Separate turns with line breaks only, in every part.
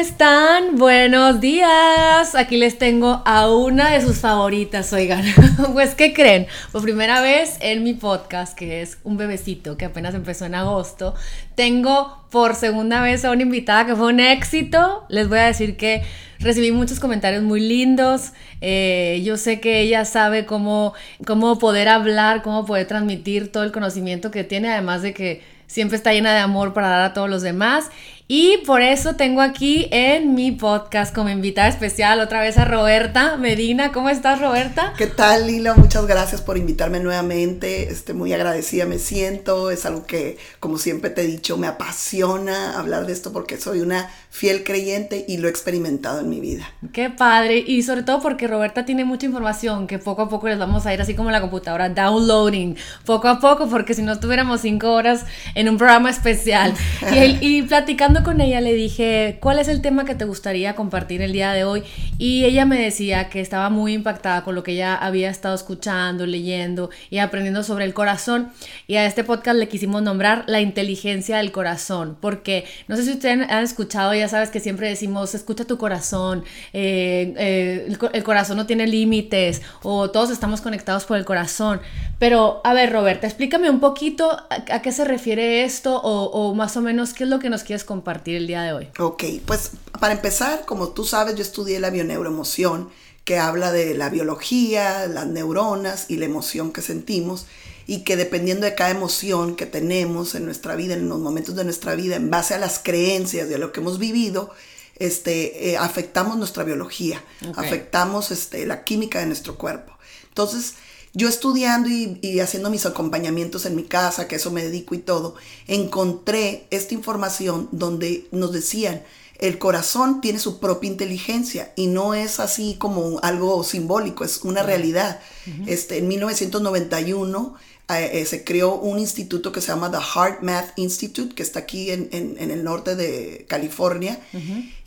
están? Buenos días. Aquí les tengo a una de sus favoritas, oigan. pues, ¿qué creen? Por primera vez en mi podcast, que es un bebecito que apenas empezó en agosto, tengo por segunda vez a una invitada que fue un éxito. Les voy a decir que recibí muchos comentarios muy lindos. Eh, yo sé que ella sabe cómo, cómo poder hablar, cómo poder transmitir todo el conocimiento que tiene, además de que siempre está llena de amor para dar a todos los demás. Y por eso tengo aquí en mi podcast como invitada especial otra vez a Roberta Medina. ¿Cómo estás, Roberta?
¿Qué tal, Lila? Muchas gracias por invitarme nuevamente. Este, muy agradecida me siento. Es algo que, como siempre te he dicho, me apasiona hablar de esto porque soy una fiel creyente y lo he experimentado en mi vida.
Qué padre. Y sobre todo porque Roberta tiene mucha información que poco a poco les vamos a ir así como la computadora, downloading, poco a poco, porque si no estuviéramos cinco horas en un programa especial. y, y platicando con ella le dije, ¿cuál es el tema que te gustaría compartir el día de hoy? Y ella me decía que estaba muy impactada con lo que ella había estado escuchando, leyendo y aprendiendo sobre el corazón. Y a este podcast le quisimos nombrar la inteligencia del corazón, porque no sé si ustedes han escuchado, ya sabes que siempre decimos, escucha tu corazón, eh, eh, el, corazón no tiene límites o todos estamos conectados por el corazón. Pero, a ver, Roberta, explícame un poquito a, qué se refiere esto o, o más o menos qué es lo que nos quieres compartir partir el día de hoy?
Ok, pues para empezar, como tú sabes, yo estudié la bioneuroemoción, que habla de la biología, las neuronas y la emoción que sentimos y que dependiendo de cada emoción que tenemos en nuestra vida, en los momentos de nuestra vida, en base a las creencias de lo que hemos vivido, este, eh, afectamos nuestra biología, afectamos este, la química de nuestro cuerpo. Entonces, yo estudiando y, haciendo mis acompañamientos en mi casa, que eso me dedico y todo, encontré esta información donde nos decían, el corazón tiene su propia inteligencia y no es así como algo simbólico, es una realidad. este, en 1991 eh, eh, se creó un instituto que se llama The Heart Math Institute, que está aquí en, el norte de California,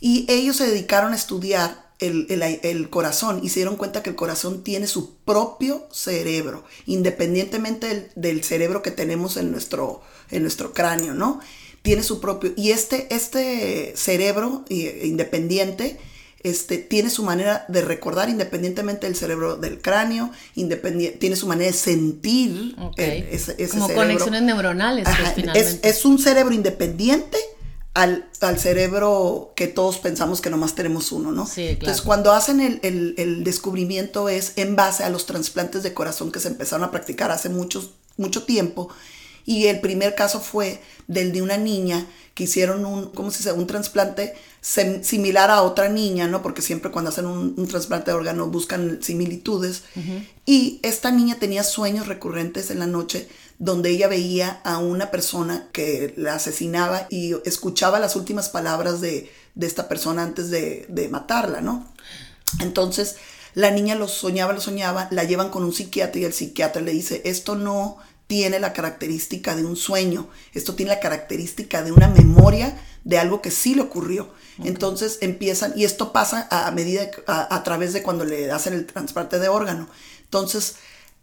y ellos se dedicaron a estudiar el, corazón y se dieron cuenta que el corazón tiene su propio cerebro, independientemente del, cerebro que tenemos en nuestro, en nuestro cráneo, ¿no? Tiene su propio. Y este, este cerebro independiente este, tiene su manera de recordar independientemente del cerebro del cráneo, independiente, tiene su manera de sentir
ese, Como conexiones neuronales.
Pues, es, es un cerebro independiente al, cerebro que todos pensamos que nomás tenemos uno, ¿no?
Sí, claro.
Entonces, cuando hacen el, descubrimiento es en base a los trasplantes de corazón que se empezaron a practicar hace mucho, mucho tiempo. Y el primer caso fue del de una niña que hicieron un, ¿cómo se dice? Un trasplante similar a otra niña, ¿no? Porque siempre cuando hacen un, trasplante de órgano buscan similitudes. Y esta niña tenía sueños recurrentes en la noche donde ella veía a una persona que la asesinaba y escuchaba las últimas palabras de, esta persona antes de, matarla, ¿no? Entonces, la niña lo soñaba, lo soñaba, la llevan con un psiquiatra y el psiquiatra le dice, esto no tiene la característica de un sueño, esto tiene la característica de una memoria de algo que sí le ocurrió. Entonces empiezan, y esto pasa a, medida, a, a, través de cuando le hacen el trasplante de órgano. Entonces,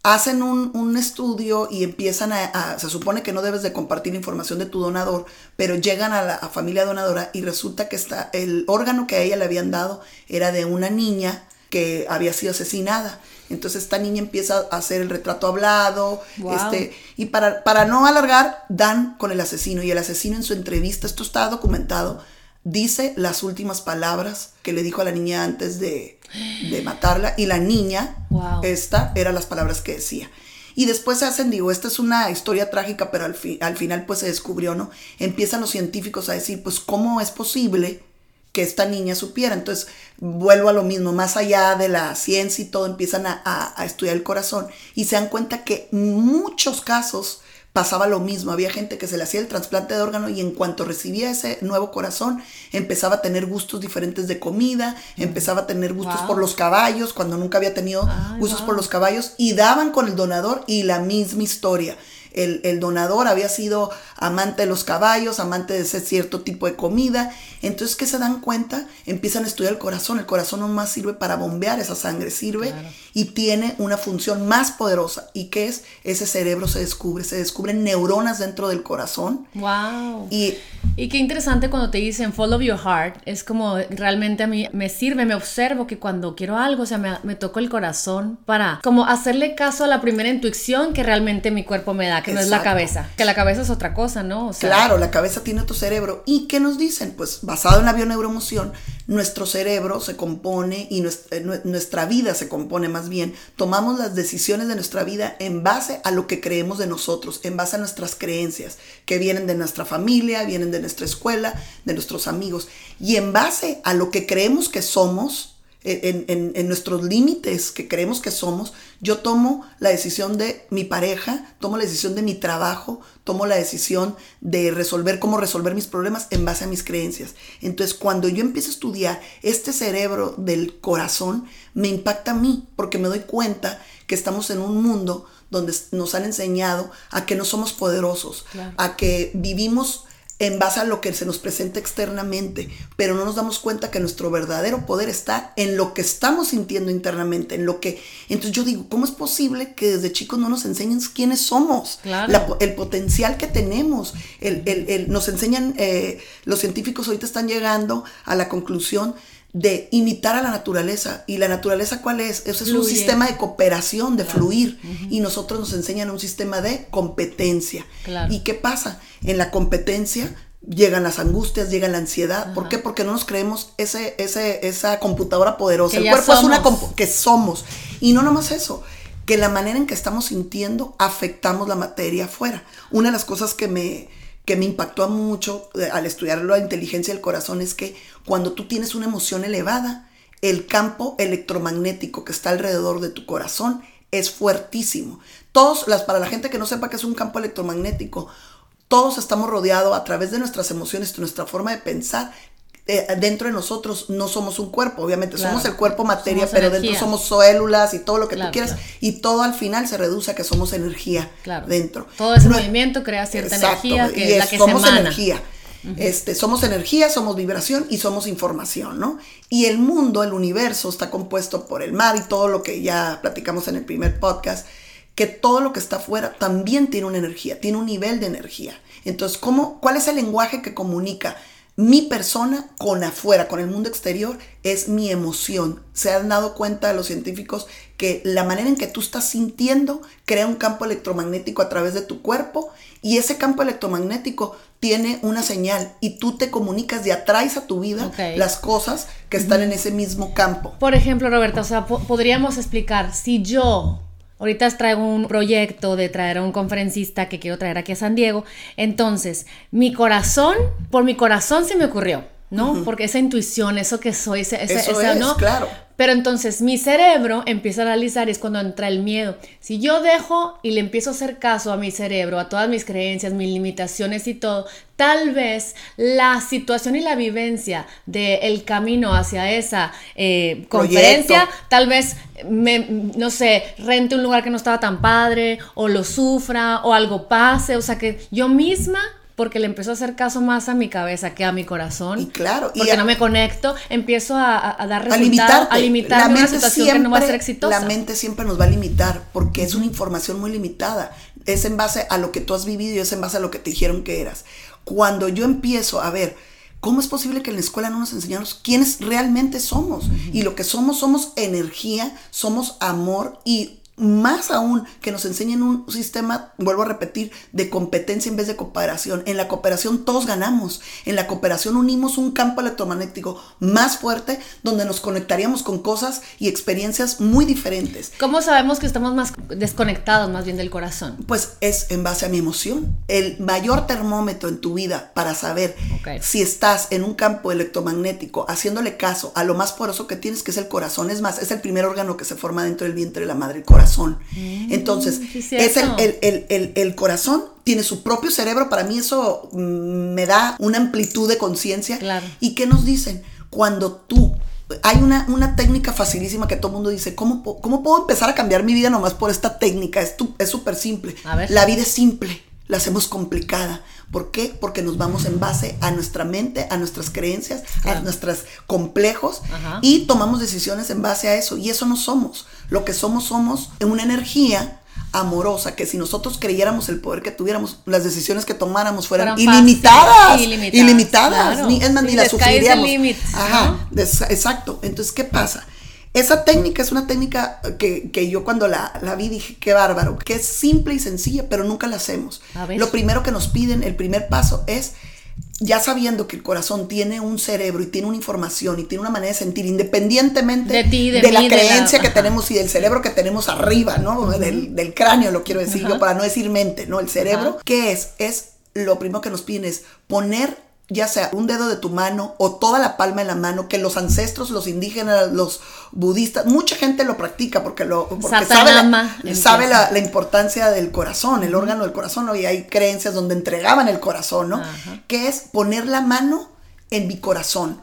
hacen un, estudio y empiezan a, se supone que no debes de compartir información de tu donador, pero llegan a la familia donadora y resulta que está, el órgano que a ella le habían dado era de una niña que había sido asesinada. Entonces esta niña empieza a hacer el retrato hablado, este, y para, para no alargar, dan con el asesino y el asesino en su entrevista, esto está documentado, dice las últimas palabras que le dijo a la niña antes de, matarla y la niña, esta, eran las palabras que decía. Y después se hacen, digo, esta es una historia trágica, pero al, al final pues se descubrió, ¿no? Empiezan los científicos a decir, pues, ¿cómo es posible que esta niña supiera? Entonces, vuelvo a lo mismo, más allá de la ciencia y todo, empiezan a, a estudiar el corazón y se dan cuenta que muchos casos pasaba lo mismo. Había gente que se le hacía el trasplante de órgano y en cuanto recibía ese nuevo corazón, empezaba a tener gustos diferentes de comida, empezaba a tener gustos por los caballos, cuando nunca había tenido gustos por los caballos, y daban con el donador y la misma historia. El, el, donador había sido amante de los caballos, amante de ese cierto tipo de comida. Entonces, ¿qué se dan cuenta? Empiezan a estudiar el corazón. El corazón no más sirve para bombear esa sangre, sirve y tiene una función más poderosa. ¿Y qué es? Ese cerebro se descubre, se descubren neuronas dentro del corazón.
¡Wow!
Y,
y qué interesante cuando te dicen follow your heart. Es como realmente a mí me sirve, me observo que cuando quiero algo, o sea, me, me toco el corazón para como hacerle caso a la primera intuición que realmente mi cuerpo me da, que no es la cabeza. Que la cabeza es otra cosa, ¿no?
O sea, claro, la cabeza tiene tu cerebro. ¿Y qué nos dicen? Pues basado en la bioneuroemoción, nuestro cerebro se compone y nuestra, eh, nuestra vida se compone más bien. Tomamos las decisiones de nuestra vida en base a lo que creemos de nosotros, en base a nuestras creencias, que vienen de nuestra familia, vienen de nuestra escuela, de nuestros amigos. Y en base a lo que creemos que somos, en, nuestros límites que creemos que somos, yo tomo la decisión de mi pareja, tomo la decisión de mi trabajo, tomo la decisión de resolver cómo resolver mis problemas en base a mis creencias. Entonces, cuando yo empiezo a estudiar este cerebro del corazón, me impacta a mí porque me doy cuenta que estamos en un mundo donde nos han enseñado a que no somos poderosos, a que vivimos en base a lo que se nos presenta externamente, pero no nos damos cuenta que nuestro verdadero poder está en lo que estamos sintiendo internamente, en lo que... Entonces yo digo, ¿cómo es posible que desde chicos no nos enseñen quiénes somos? el potencial que tenemos. El, nos enseñan, eh, los científicos ahorita están llegando a la conclusión de imitar a la naturaleza. ¿Y la naturaleza cuál es? Eso es un sistema de cooperación, de fluir. Y nosotros nos enseñan un sistema de competencia. ¿Y qué pasa? En la competencia llegan las angustias, llega la ansiedad. ¿Por qué? Porque no nos creemos ese, ese, esa computadora poderosa. El cuerpo es una que somos. Y no nomás eso, que la manera en que estamos sintiendo afectamos la materia afuera. Una de las cosas que me que me impactó mucho eh, al estudiar la inteligencia del corazón es que cuando tú tienes una emoción elevada, el campo electromagnético que está alrededor de tu corazón es fuertísimo. Todos, las, para la gente que no sepa qué es un campo electromagnético, todos estamos rodeados a través de nuestras emociones, de nuestra forma de pensar, eh, dentro de nosotros no somos un cuerpo, obviamente somos el cuerpo materia, pero dentro somos células y todo lo que tú quieras y todo al final se reduce a que somos energía dentro.
Todo ese movimiento crea cierta energía que es, la que
somos
se
energía. Este, somos energía, somos vibración y somos información, ¿no? Y el mundo, el universo está compuesto por el mar y todo lo que ya platicamos en el primer podcast, que todo lo que está afuera también tiene una energía, tiene un nivel de energía. Entonces, ¿cómo, ¿cuál es el lenguaje que comunica mi persona con afuera, con el mundo exterior, es mi emoción. Se han dado cuenta los científicos que la manera en que tú estás sintiendo crea un campo electromagnético a través de tu cuerpo y ese campo electromagnético tiene una señal y tú te comunicas y atraes a tu vida las cosas que están en ese mismo campo.
Por ejemplo, Roberta, o sea, podríamos explicar, si yo Ahorita traigo un proyecto de traer a un conferencista que quiero traer aquí a San Diego. Entonces, mi corazón, por mi corazón se me ocurrió, ¿no? Porque esa intuición, eso que soy, ese,
eso es,
¿no?
claro.
Pero entonces mi cerebro empieza a analizar y es cuando entra el miedo. Si yo dejo y le empiezo a hacer caso a mi cerebro, a todas mis creencias, mis limitaciones y todo, tal vez la situación y la vivencia del camino hacia esa eh, conferencia, tal vez me, no sé, rente un lugar que no estaba tan padre, o lo sufra, o algo pase, o sea que yo misma porque le empiezo a hacer caso más a mi cabeza que a mi corazón.
Y claro,
porque no me conecto, empiezo a, dar resultados, a, limitar una situación que no va a ser exitosa.
La mente siempre nos va a limitar porque es una información muy limitada. Es en base a lo que tú has vivido y es en base a lo que te dijeron que eras. Cuando yo empiezo a ver ¿Cómo es posible que en la escuela no nos enseñamos quiénes realmente somos? Y lo que somos, somos energía, somos amor y más aún que nos enseñen un sistema, vuelvo a repetir, de competencia en vez de cooperación. En la cooperación todos ganamos. En la cooperación unimos un campo electromagnético más fuerte donde nos conectaríamos con cosas y experiencias muy diferentes.
¿Cómo sabemos que estamos más desconectados más bien del corazón?
Pues es en base a mi emoción. El mayor termómetro en tu vida para saber si estás en un campo electromagnético haciéndole caso a lo más poderoso que tienes, que es el corazón. Es más, es el primer órgano que se forma dentro del vientre de la madre, el corazón Mm, Entonces, es, el, corazón tiene su propio cerebro, para mí eso mm, me da una amplitud de conciencia. ¿Y qué nos dicen? Cuando tú hay una, una técnica facilísima que todo el mundo dice, ¿cómo, ¿cómo puedo empezar a cambiar mi vida nomás por esta técnica? Es tu- es súper simple.
A ver.
La vida es simple, la hacemos complicada. ¿Por qué? Porque nos vamos en base a nuestra mente, a nuestras creencias, a nuestros complejos
Ajá.
y tomamos decisiones en base a eso. Y eso no somos. Lo que somos somos una energía amorosa que si nosotros creyéramos el poder que tuviéramos, las decisiones que tomáramos fueran ilimitadas,
ilimitadas,
ilimitadas,
claro.
ni, es más, ni las sufriríamos.
limit,
Ajá, exacto. Entonces, ¿qué pasa? Esa técnica es una técnica que, que yo cuando la, la vi dije, qué bárbaro, que es simple y sencilla, pero nunca la hacemos. Lo primero que nos piden, el primer paso es, ya sabiendo que el corazón tiene un cerebro y tiene una información y tiene una manera de sentir, independientemente
De ti, de
la
mí, de la-
creencia que tenemos y del cerebro que tenemos arriba, ¿no? Del, del cráneo, lo quiero decir yo, para no decir mente, ¿no? El cerebro,
Ajá.
¿qué es? Es lo primero que nos piden es poner ya sea un dedo de tu mano o toda la palma de la mano, que los ancestros, los indígenas, los budistas, mucha gente lo practica porque, lo, porque sabe, la, sabe la, la importancia del corazón, el órgano del corazón, ¿no? y hay creencias donde entregaban el corazón, ¿no?
Ajá.
Que es poner la mano en mi corazón.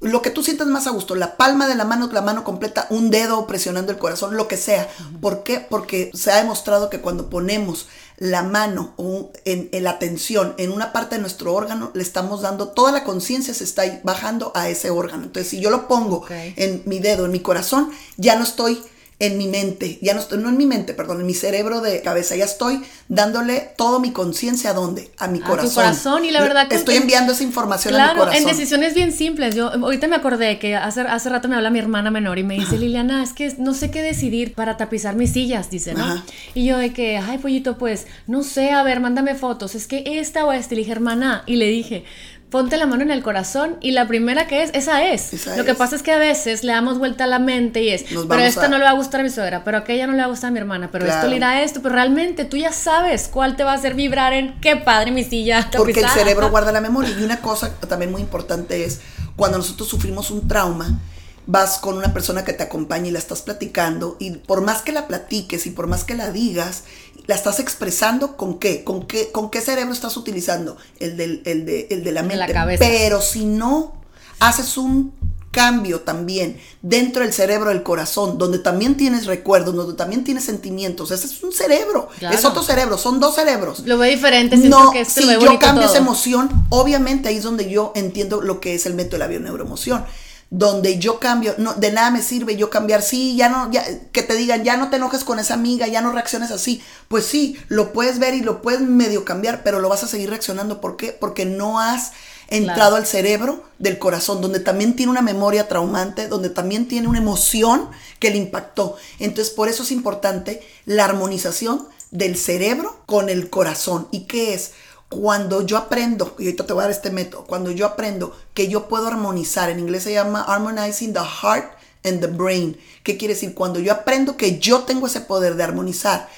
Lo que tú sientas más a gusto, la palma de la mano, la mano completa, un dedo presionando el corazón, lo que sea. ¿Por qué? Porque se ha demostrado que cuando ponemos la mano o en, en la tensión en una parte de nuestro órgano, le estamos dando, toda la conciencia se está bajando a ese órgano. Entonces, si yo lo pongo en mi dedo, en mi corazón, ya no estoy en mi mente, ya no estoy, no en mi mente, perdón, en mi cerebro de cabeza, ya estoy dándole toda mi conciencia a dónde? A mi
A tu
corazón.
corazón, y la verdad que-
estoy enviando esa información a mi corazón.
en decisiones bien simples. Yo ahorita me acordé que hace, hace rato me habla mi hermana menor y me dice, Liliana, es que no sé qué decidir para tapizar mis sillas, dice, ¿no?
Ajá.
Y yo de que, ay, pollito, pues, no sé, a ver, mándame fotos. Es que esta o esta. Y le dije, hermana, y le dije, ponte la mano en el corazón y la primera que es, esa es.
Esa
Lo que pasa es que a veces le damos vuelta a la mente y es, pero esta
a-
no le va a gustar a mi suegra, pero aquella no le va a gustar a mi hermana, pero esto le irá a esto, pero realmente tú ya sabes cuál te va a hacer vibrar en qué padre mi silla
Porque el
tapizada".
cerebro guarda la memoria. Y una cosa también muy importante es cuando nosotros sufrimos un trauma, vas con una persona que te acompaña y la estás platicando y por más que la platiques y por más que la digas, la estás expresando con qué, con qué, con qué cerebro estás utilizando, el, del, el, de, el de la
de
mente.
la cabeza.
Pero si no haces un cambio también dentro del cerebro del corazón, donde también tienes recuerdos, donde también tienes sentimientos, ese es un cerebro,
Claro.
es otro cerebro, son dos cerebros.
Lo veo diferente, siento
No,
que este
si
lo
yo cambio esa emoción, obviamente ahí es donde yo entiendo lo que es el método de la bioneuroemoción. Donde yo cambio, no, de nada me sirve yo cambiar, sí, ya no, ya, que te digan, ya no te enojes con esa amiga, ya no reacciones así. Pues sí, lo puedes ver y lo puedes medio cambiar, pero lo vas a seguir reaccionando. ¿Por qué? Porque no has entrado
Claro.
al cerebro del corazón, donde también tiene una memoria traumante, donde también tiene una emoción que le impactó. Entonces, por eso es importante la armonización del cerebro con el corazón. ¿Y qué es? Cuando yo aprendo, y ahorita te voy a dar este método, cuando yo aprendo que yo puedo armonizar, en inglés se llama harmonizing the heart and the brain. ¿Qué quiere decir? Cuando yo aprendo que yo tengo ese poder de armonizar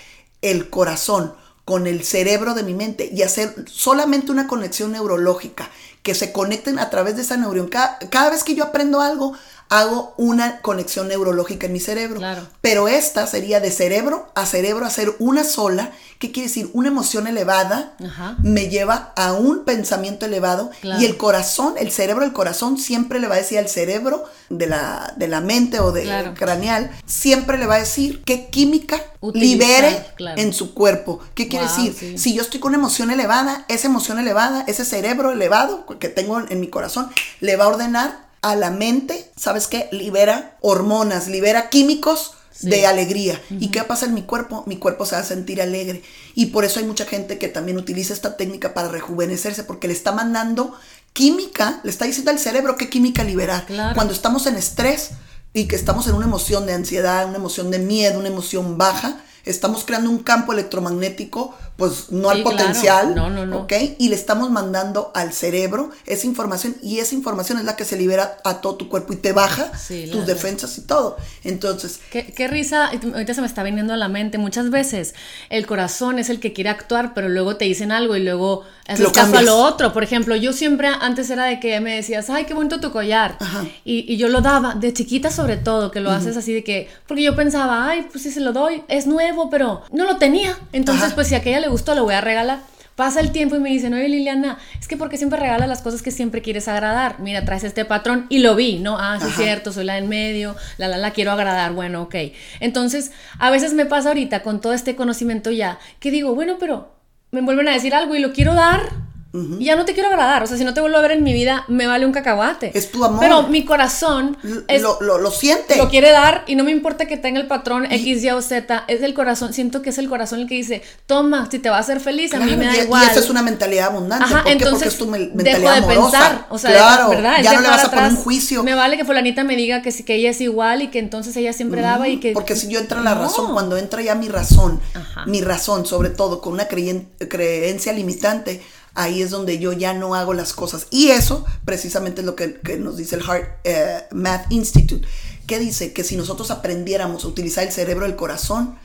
el corazón con el cerebro de mi mente y hacer solamente una conexión neurológica, que se conecten a través de esa neurona. Cada, cada vez que yo aprendo algo, hago una conexión neurológica en mi cerebro.
Claro.
Pero esta sería de cerebro a cerebro, hacer una sola. ¿Qué quiere decir? Una emoción elevada
Ajá.
me lleva a un pensamiento elevado
Claro.
y el corazón, el cerebro del corazón siempre le va a decir al cerebro de la, de la mente o de
Claro.
craneal, siempre le va a decir qué química
Utilizar,
libere en su cuerpo. ¿Qué quiere
Wow,
decir?
sí.
Si yo estoy con una emoción elevada, esa emoción elevada, ese cerebro elevado que tengo en mi corazón, le va a ordenar a la mente, ¿sabes qué? Libera hormonas, libera químicos
Sí.
de alegría. ¿Y qué pasa en mi cuerpo? Mi cuerpo se va a sentir alegre. Y por eso hay mucha gente que también utiliza esta técnica para rejuvenecerse, porque le está mandando química, le está diciendo al cerebro qué química liberar.
Claro.
Cuando estamos en estrés y que estamos en una emoción de ansiedad, una emoción de miedo, una emoción baja, estamos creando un campo electromagnético, pues no al
claro.
potencial,
No, no, no.
¿ok? Y le estamos mandando al cerebro esa información y esa información es la que se libera a todo tu cuerpo y te baja
Sí,
tus
verdad.
defensas y todo. Entonces,
Qué, qué risa, ahorita se me está viniendo a la mente. Muchas veces el corazón es el que quiere actuar, pero luego te dicen algo y luego haces
Lo
caso a lo otro. Por ejemplo, yo siempre antes era de que me decías, ay, qué bonito tu collar.
Ajá.
Y, y yo lo daba, de chiquita sobre todo, que lo haces así de que, porque yo pensaba, ay, pues si se lo doy, es nuevo, pero no lo tenía. Entonces,
Ajá.
pues si aquella le gustó, lo voy a regalar. Pasa el tiempo y me dicen, oye Liliana, es que porque siempre regalas las cosas que siempre quieres agradar. Mira, traes este patrón y lo vi, ¿no? Ah, sí es cierto, soy la del medio, la, la, la quiero agradar, bueno, ok. Entonces, a veces me pasa ahorita con todo este conocimiento ya, que digo, bueno, pero me vuelven a decir algo y lo quiero dar y ya no te quiero agradar. O sea, si no te vuelvo a ver en mi vida, me vale un cacahuate.
Es tu amor.
Pero mi corazón
es, lo, lo, siente.
Lo quiere dar y no me importa que tenga el patrón X, Y o Z. Es el corazón. Siento que es el corazón el que dice, toma, si te va a hacer feliz, a mí me da igual.
Y esa es una mentalidad abundante.
Ajá,
¿Por
entonces,
Porque es tu mentalidad
dejo de
amorosa.
pensar. O sea,
claro,
¿verdad?
ya no le vas a
atrás.
poner un juicio.
Me vale que fulanita me diga que, que ella es igual y que entonces ella siempre daba y que...
Porque si yo entra la
No.
razón, cuando entra ya mi razón,
Ajá.
mi razón, sobre todo con una creencia limitante, ahí es donde yo ya no hago las cosas. Y eso precisamente es lo que, nos dice el Heart eh, Math Institute, que dice que si nosotros aprendiéramos a utilizar el cerebro del corazón,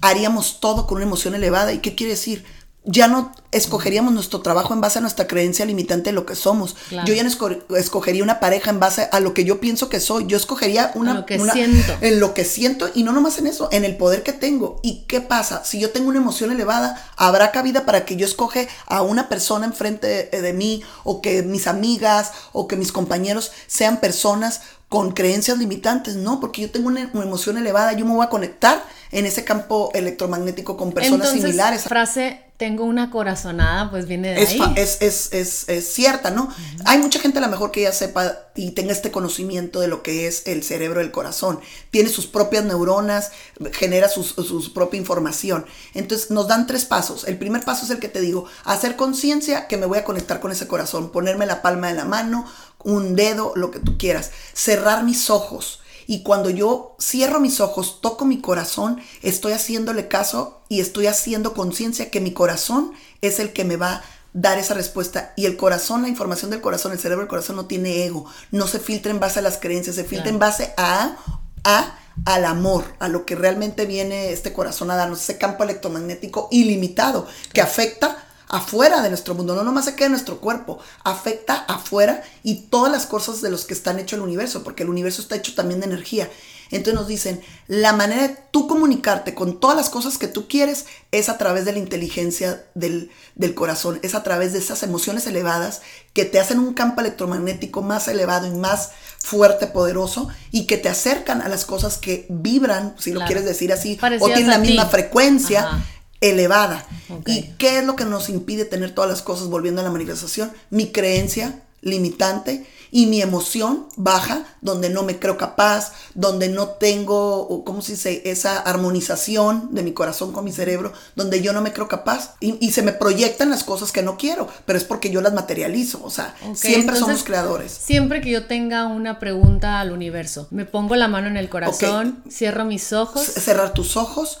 haríamos todo con una emoción elevada. ¿Y qué quiere decir? Ya no escogeríamos nuestro trabajo en base a nuestra creencia limitante de lo que somos.
Claro.
Yo ya no esco- escogería una pareja en base a lo que yo pienso que soy. Yo escogería una,
lo que
una-
siento.
en lo que siento y no nomás en eso, en el poder que tengo. ¿Y qué pasa? Si yo tengo una emoción elevada, habrá cabida para que yo escoge a una persona enfrente de, de mí o que mis amigas o que mis compañeros sean personas con creencias limitantes. No, porque yo tengo una, una emoción elevada, yo me voy a conectar en ese campo electromagnético con personas
Entonces,
similares.
frase, tengo una corazonada, pues viene de
Es,
ahí.
es, es, es, es cierta, ¿no? Hay mucha gente a lo mejor que ya sepa y tenga este conocimiento de lo que es el cerebro del corazón. Tiene sus propias neuronas, genera sus- su propia información. Entonces nos dan tres pasos. El primer paso es el que te digo, hacer conciencia que me voy a conectar con ese corazón, ponerme la palma de la mano, un dedo, lo que tú quieras, cerrar mis ojos. Y cuando yo cierro mis ojos, toco mi corazón, estoy haciéndole caso y estoy haciendo conciencia que mi corazón es el que me va a dar esa respuesta. Y el corazón, la información del corazón, el cerebro del corazón no tiene ego, no se filtra en base a las creencias, se filtra
Claro.
en base a, a al amor, a lo que realmente viene este corazón a darnos, ese campo electromagnético ilimitado que afecta afuera de nuestro mundo, no nomás se queda en nuestro cuerpo, afecta afuera y todas las cosas de los que están hecho el universo, porque el universo está hecho también de energía. Entonces nos dicen, la manera de tú comunicarte con todas las cosas que tú quieres es a través de la inteligencia del, del corazón, es a través de esas emociones elevadas que te hacen un campo electromagnético más elevado y más fuerte, poderoso, y que te acercan a las cosas que vibran, si lo quieres decir así, o tienen la
ti.
misma frecuencia
Ajá.
Elevada. ¿Y qué es lo que nos impide tener todas las cosas volviendo a la manifestación? Mi creencia limitante y mi emoción baja, donde no me creo capaz, donde no tengo, ¿cómo se dice? Esa armonización de mi corazón con mi cerebro, donde yo no me creo capaz y, y se me proyectan las cosas que no quiero, pero es porque yo las materializo, o sea, siempre
entonces,
somos creadores.
Siempre que yo tenga una pregunta al universo, me pongo la mano en el corazón, cierro mis ojos.
C- cerrar tus ojos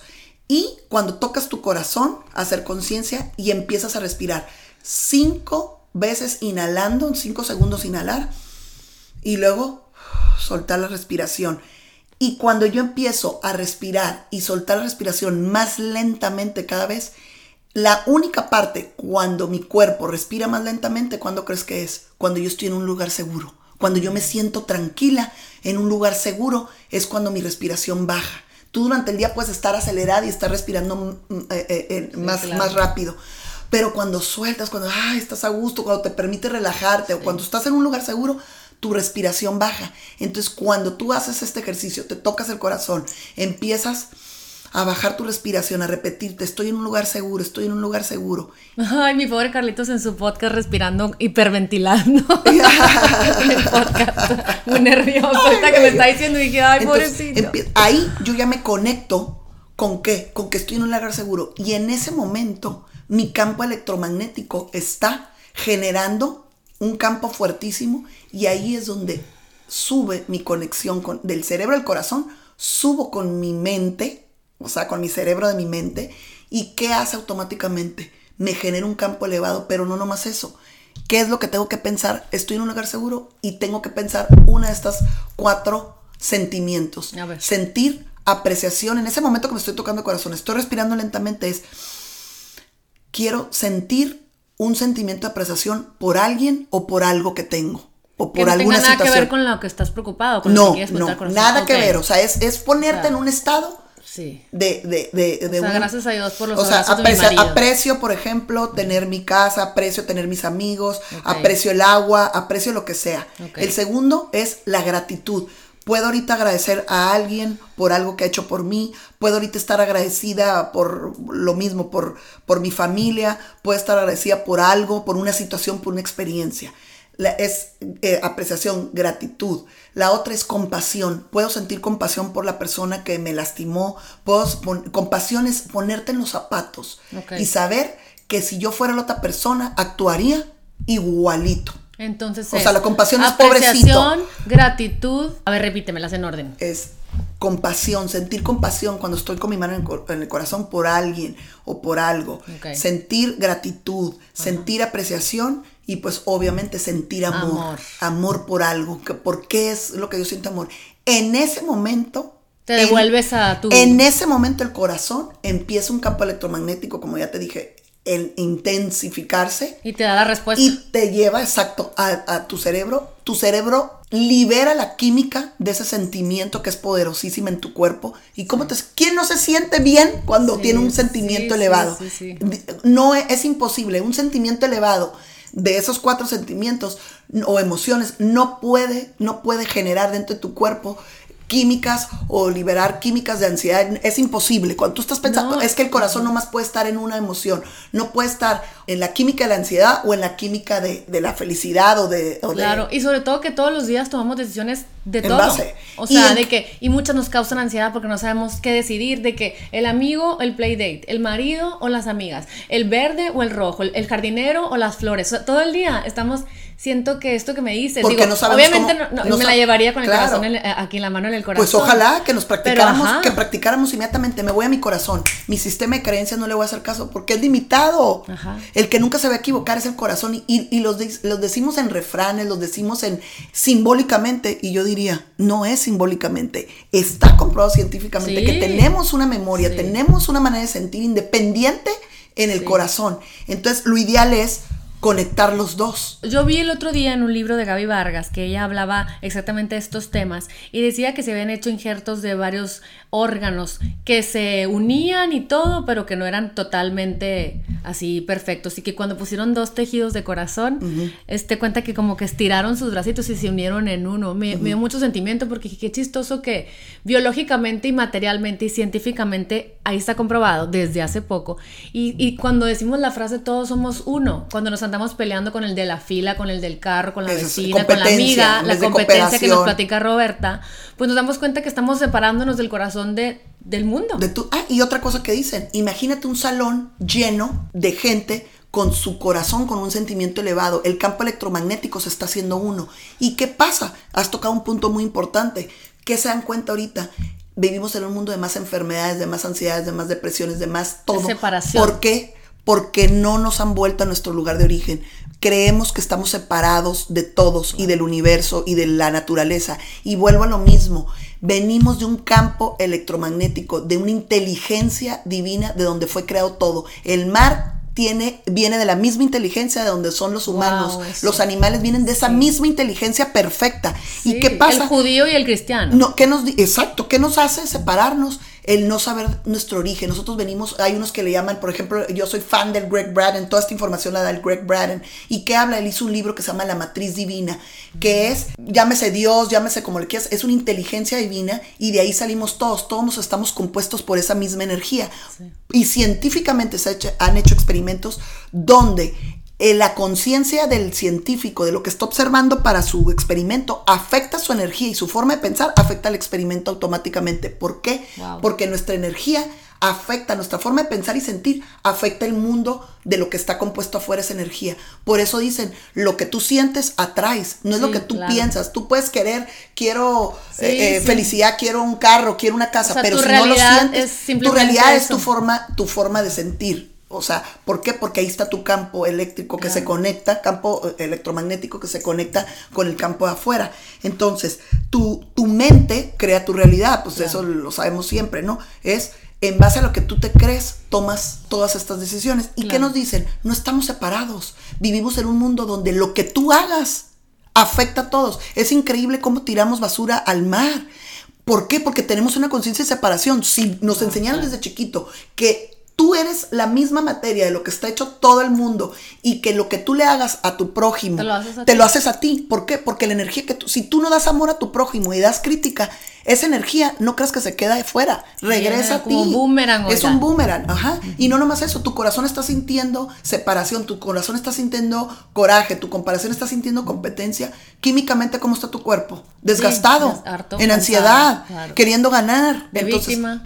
y cuando tocas tu corazón, hacer conciencia y empiezas a respirar. Cinco veces inhalando, cinco segundos inhalar y luego soltar la respiración. Y cuando yo empiezo a respirar y soltar la respiración más lentamente cada vez, la única parte cuando mi cuerpo respira más lentamente, ¿cuándo crees que es? Cuando yo estoy en un lugar seguro. Cuando yo me siento tranquila en un lugar seguro es cuando mi respiración baja. Tú durante el día puedes estar acelerada y estar respirando mm, eh, eh, eh, más,
claro.
más rápido. Pero cuando sueltas, cuando ay, estás a gusto, cuando te permite relajarte o cuando estás en un lugar seguro, tu respiración baja. Entonces, cuando tú haces este ejercicio, te tocas el corazón, empiezas a bajar tu respiración, a repetirte, estoy en un lugar seguro, estoy en un lugar seguro.
Ay, mi pobre Carlitos en su podcast respirando, hiperventilando. podcast. Muy nervioso. Ahorita que me está diciendo, dije, ay,
Entonces,
pobrecito.
ahí yo ya me conecto con qué, con que estoy en un lugar seguro. Y en ese momento, mi campo electromagnético está generando un campo fuertísimo y ahí es donde sube mi conexión con, del cerebro al corazón, subo con mi mente, o sea, con mi cerebro de mi mente, y ¿qué hace automáticamente? Me genera un campo elevado, pero no nomás eso. ¿Qué es lo que tengo que pensar? Estoy en un lugar seguro y tengo que pensar una de estas cuatro sentimientos.
A ver.
Sentir apreciación. En ese momento que me estoy tocando el corazón, estoy respirando lentamente, es quiero sentir un sentimiento de apreciación por alguien o por algo que tengo. O
que
por
no
alguna
tenga nada
situación.
que ver con lo que estás preocupado, con lo
No,
que quieres
no, nada que ver. O sea, es, es ponerte
Claro.
en un estado
Sí.
De, de, de, de
O sea,
un-
gracias a Dios por los
o sea,
de marido.
aprecio, por ejemplo, tener mi casa, aprecio tener mis amigos, aprecio el agua, aprecio lo que sea. El segundo es la gratitud. Puedo ahorita agradecer a alguien por algo que ha hecho por mí, puedo ahorita estar agradecida por lo mismo, por, por mi familia, puedo estar agradecida por algo, por una situación, por una experiencia. La- es eh, apreciación, gratitud. La otra es compasión. Puedo sentir compasión por la persona que me lastimó. Puedo compasión es ponerte en los zapatos y saber que si yo fuera la otra persona, actuaría igualito.
Entonces,
O sea, la compasión es
apreciación, gratitud. A ver, repítemelas en orden.
Es compasión, sentir compasión cuando estoy con mi mano en el, cor- en el corazón por alguien o por algo. Sentir gratitud, sentir apreciación y pues obviamente sentir amor.
Amor.
Amor por algo. Que, ¿Por qué es lo que yo siento amor? En ese momento...
Te
en-
devuelves a tu.
En ese momento el corazón empieza un campo electromagnético, como ya te dije, en intensificarse
Y te da la respuesta.
y te lleva exacto a, a tu cerebro. Tu cerebro libera la química de ese sentimiento que es poderosísima en tu cuerpo. ¿Y cómo te quién no se siente bien cuando
Sí,
tiene un sentimiento
sí,
elevado?
sí,
No es, es imposible, un sentimiento elevado de esos cuatro sentimientos o emociones no puede no puede generar dentro de tu cuerpo químicas o liberar químicas de ansiedad es imposible cuando tú estás pensando
No,
es que el corazón nomás puede estar en una emoción no puede estar en la química de la ansiedad o en la química de, de la felicidad o de, o de-
Claro, y sobre todo que todos los días tomamos decisiones de todo.
base.
O sea,
en-
de que, y muchas nos causan ansiedad porque no sabemos qué decidir, de que el amigo, el playdate, el marido o las amigas, el verde o el rojo, el, el jardinero o las flores. O sea, todo el día estamos, siento que esto que me dices,
Porque
digo,
no sabemos
obviamente
cómo-
no- me la llevaría con el
Claro.
corazón en aquí en la mano en el corazón.
pues ojalá que nos practicáramos, que practicáramos inmediatamente. Me voy a mi corazón. Mi sistema de creencias no le voy a hacer caso porque es limitado.
Ajá.
El que nunca se va a equivocar es el corazón. Y, y- y los, de- los decimos en refranes, los decimos en simbólicamente. Y yo diría, no es simbólicamente. Está comprobado científicamente
Sí.
que tenemos una memoria,
Sí.
tenemos una manera de sentir independiente en el
Sí.
corazón. Entonces, lo ideal es conectar los dos.
Yo vi el otro día en un libro de Gaby Vargas que ella hablaba exactamente de estos temas y decía que se habían hecho injertos de varios órganos que se unían y todo, pero que no eran totalmente así perfectos y que cuando pusieron dos tejidos de corazón, este cuenta que como que estiraron sus bracitos y se unieron en uno. Me, me dio mucho sentimiento porque qué chistoso que biológicamente y materialmente y científicamente ahí está comprobado desde hace poco. Y, y cuando decimos la frase todos somos uno, cuando nos andamos peleando con el de la fila, con el del carro, con la
Esa es
vecina, con la amiga, la competencia que nos platica Roberta, pues nos damos cuenta que estamos separándonos del corazón de, del mundo.
De tu- ah, y otra cosa que dicen, imagínate un salón lleno de gente con su corazón, con un sentimiento elevado. El campo electromagnético se está haciendo uno. ¿Y qué pasa? Has tocado un punto muy importante. ¿Qué se dan cuenta ahorita? Vivimos en un mundo de más enfermedades, de más ansiedades, de más depresiones, de más todo.
separación.
¿Por qué? Porque no nos han vuelto a nuestro lugar de origen. Creemos que estamos separados de todos y del universo y de la naturaleza. Y vuelvo a lo mismo. Venimos de un campo electromagnético, de una inteligencia divina de donde fue creado todo. El mar tiene, viene de la misma inteligencia de donde son los humanos.
Wow,
los animales vienen de esa misma inteligencia perfecta. ¿Y qué pasa?
El judío y el cristiano.
No, ¿qué nos, exacto, ¿qué nos hace separarnos? El no saber nuestro origen. Nosotros venimos, hay unos que le llaman, por ejemplo, yo soy fan del Greg Braden, toda esta información la da el Greg Braden. ¿Y qué habla? Él hizo un libro que se llama La Matriz Divina, que es, llámese Dios, llámese como le quieras, es una inteligencia divina y de ahí salimos todos, todos estamos compuestos por esa misma energía. Y científicamente se ha hecho- han hecho experimentos donde eh, la conciencia del científico, de lo que está observando para su experimento, afecta su energía y su forma de pensar afecta al experimento automáticamente. ¿Por qué?
Wow.
Porque nuestra energía afecta, nuestra forma de pensar y sentir afecta el mundo de lo que está compuesto afuera esa energía. Por eso dicen, lo que tú sientes atraes, no es lo que tú
claro.
piensas. Tú puedes querer, quiero
Sí,
eh, eh,
sí.
felicidad, quiero un carro, quiero una casa,
O sea,
pero si no lo sientes,
es
tu realidad es tu forma, tu forma de sentir. O sea, ¿por qué? Porque ahí está tu campo eléctrico que se conecta, campo eh, electromagnético que se conecta con el campo de afuera. Entonces, tu, tu mente crea tu realidad, pues eso lo sabemos siempre, ¿no? Es en base a lo que tú te crees, tomas todas estas decisiones. ¿Y qué nos dicen? No estamos separados. Vivimos en un mundo donde lo que tú hagas afecta a todos. Es increíble cómo tiramos basura al mar. ¿Por qué? Porque tenemos una conciencia de separación. Si nos enseñaron desde chiquito que tú eres la misma materia de lo que está hecho todo el mundo y que lo que tú le hagas a tu prójimo, te lo haces a, ti. Lo haces a ti. ¿Por qué? Porque la energía que tú, si tú no das amor a tu prójimo y das crítica, esa energía no creas que se queda de fuera, regresa a ti.
Un boomerang.
Es un boomerang, ajá. Y no nomás eso, tu corazón está sintiendo separación, tu corazón está sintiendo coraje, tu comparación está sintiendo competencia. Químicamente, ¿cómo está tu cuerpo? Desgastado, en ansiedad, queriendo ganar.
De víctima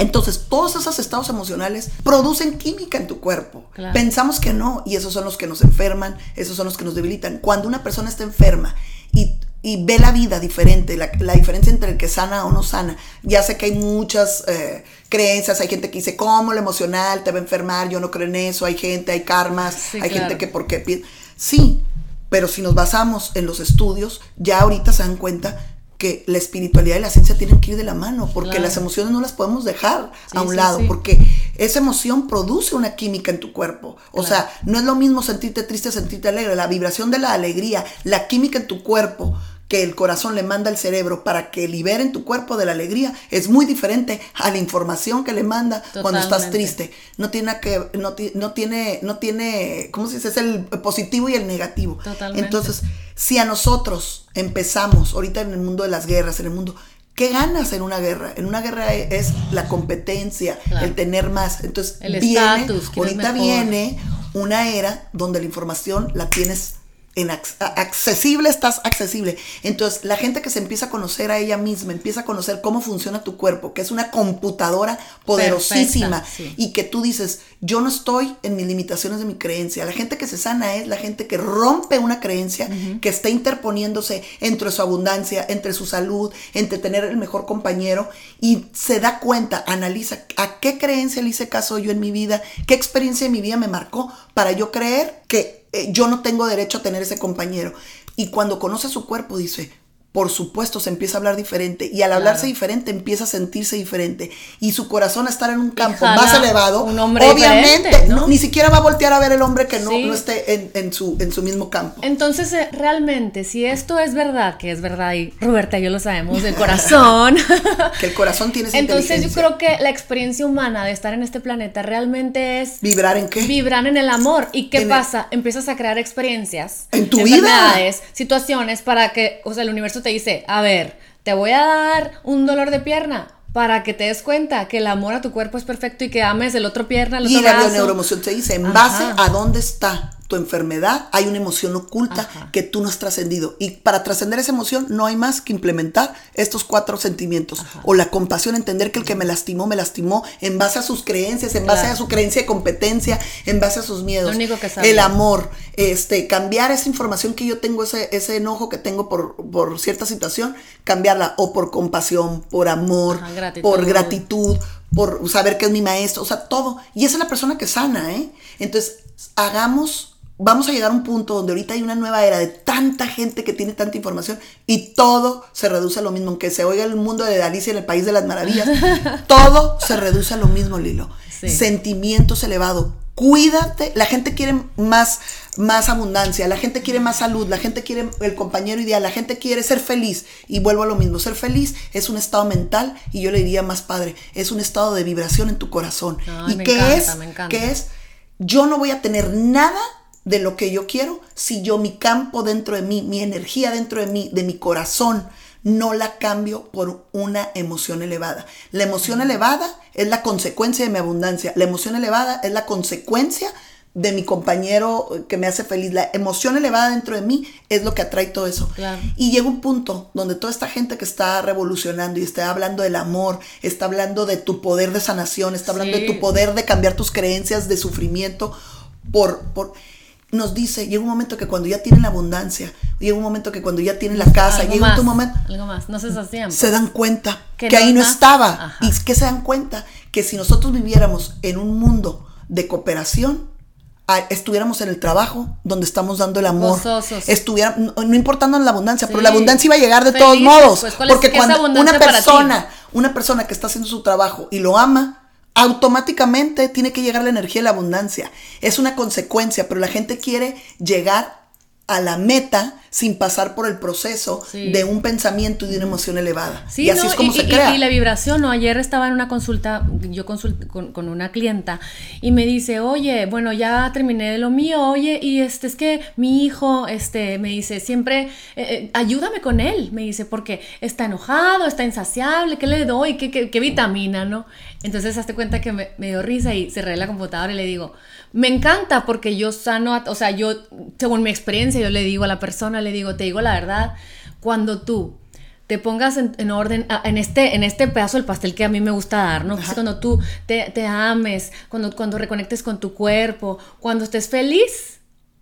entonces, todos esos estados emocionales producen química en tu cuerpo. Pensamos que no, y esos son los que nos enferman, esos son los que nos debilitan. Cuando una persona está enferma y, ve la vida diferente, la, diferencia entre el que sana o no sana, ya sé que hay muchas eh, creencias, hay gente que dice, ¿cómo lo emocional te va a enfermar? Yo no creo en eso, hay gente, hay karmas, hay gente que por qué... Sí, pero si nos basamos en los estudios, ya ahorita se dan cuenta que la espiritualidad y la ciencia tienen que ir de la mano, porque las emociones no las podemos dejar a un lado, porque esa emoción produce una química en tu cuerpo. O sea, no es lo mismo sentirte triste, sentirte alegre. La vibración de la alegría, la química en tu cuerpo que el corazón le manda al cerebro para que libere en tu cuerpo de la alegría es muy diferente a la información que le manda cuando estás triste. No tiene que no, no, tiene no tiene ¿cómo se dice? Es el positivo y el negativo. Totalmente. Entonces, si a nosotros empezamos ahorita en el mundo de las guerras, en el mundo ¿Qué ganas en una guerra? En una guerra es la competencia, el tener más. Entonces, el viene, ahorita viene una era donde la información la tienes en accesible estás accesible. Entonces, la gente que se empieza a conocer a ella misma, empieza a conocer cómo funciona tu cuerpo, que es una computadora poderosísima y que tú dices, yo no estoy en mis limitaciones de mi creencia. La gente que se sana es la gente que rompe una creencia, que está interponiéndose entre su abundancia, entre su salud, entre tener el mejor compañero y se da cuenta, analiza a qué creencia le hice caso yo en mi vida, qué experiencia de mi vida me marcó para yo creer que yo no tengo derecho a tener ese compañero. Y cuando conoce su cuerpo dice, por supuesto se empieza a hablar diferente y al hablarse diferente empieza a sentirse diferente y su corazón a estar en un campo más elevado, obviamente ¿no? ni siquiera va a voltear a ver el hombre que no, no esté en, su, en su mismo campo.
Entonces, eh, realmente, si esto es verdad, que es verdad, y Roberta y yo lo sabemos, del corazón.
que el corazón tiene esa
Entonces yo creo que la experiencia humana de estar en este planeta realmente es...
¿Vibrar en qué?
Vibrar en el amor. ¿Y qué pasa? Empiezas a crear experiencias.
En tu vida.
Situaciones para que, o sea, el universo te dice, a ver, te voy a dar un dolor de pierna para que te des cuenta que el amor a tu cuerpo es perfecto y que ames el otro pierna, el otro
Y la te dice, en base a dónde está tu enfermedad, hay una emoción oculta que tú no has trascendido. Y para trascender esa emoción no hay más que implementar estos cuatro sentimientos. O la compasión, entender que el que me lastimó, me lastimó en base a sus creencias, en base a su creencia de competencia, en base a sus miedos. el amor, este, cambiar esa información que yo tengo, ese, ese enojo que tengo por, por cierta situación, cambiarla o por compasión, por amor, por gratitud, por saber que es mi maestro, o sea, todo. Y esa es la persona que sana, ¿eh? Entonces, hagamos vamos a llegar a un punto donde ahorita hay una nueva era de tanta gente que tiene tanta información y todo se reduce a lo mismo, aunque se oiga el mundo de Alicia en el País de las Maravillas, todo se reduce a lo mismo, Lilo. Sentimientos elevados. Cuídate, la gente quiere más, más abundancia, la gente quiere más salud, la gente quiere el compañero ideal, la gente quiere ser feliz. Y vuelvo a lo mismo, ser feliz es un estado mental y yo le diría más padre, es un estado de vibración en tu corazón. ¿Y qué es? ¿Qué es? Yo no voy a tener nada de lo que yo quiero si yo mi campo dentro de mí, mi energía dentro de mí, de mi corazón, no la cambio por una emoción elevada. La emoción elevada es la consecuencia de mi abundancia. La emoción elevada es la consecuencia de mi compañero que me hace feliz. La emoción elevada dentro de mí es lo que atrae todo eso. Y llega un punto donde toda esta gente que está revolucionando y está hablando del amor, está hablando de tu poder de sanación, está hablando de tu poder de cambiar tus creencias de sufrimiento por... por nos dice, llega un momento que cuando ya tienen la abundancia, llega un momento que cuando ya tienen la casa, llega un momento...
Algo más, no se
Se dan cuenta que, ahí no estaba. ¿Y que se dan cuenta? Que si nosotros viviéramos en un mundo de cooperación, estuviéramos en el trabajo donde estamos dando el amor, estuviera, no, importando en la abundancia, pero la abundancia iba a llegar de todos modos, pues, porque cuando una persona, una persona que está haciendo su trabajo y lo ama, automáticamente tiene que llegar la energía y la abundancia. Es una consecuencia, pero la gente quiere llegar a la meta sin pasar por el proceso de un pensamiento y de una emoción elevada.
Sí,
y así es como
y,
se crea.
Y, la vibración, ¿no? Ayer estaba en una consulta, yo consulté con, una clienta y me dice, oye, bueno, ya terminé de lo mío, oye, y este es que mi hijo, este, me dice, siempre, eh, eh, ayúdame con él, me dice, porque está enojado, está insaciable, ¿qué le doy? ¿Qué, qué, vitamina, no? Entonces, hazte cuenta que me, me dio risa y cerré la computadora y le digo, me encanta porque yo sano, o sea, yo, según mi experiencia, yo le digo a la persona, le digo, te digo la verdad, cuando tú te pongas en, orden en este, en este pedazo del pastel que a mí me gusta dar, ¿no? cuando tú te, te, ames, cuando, cuando reconectes con tu cuerpo, cuando estés feliz,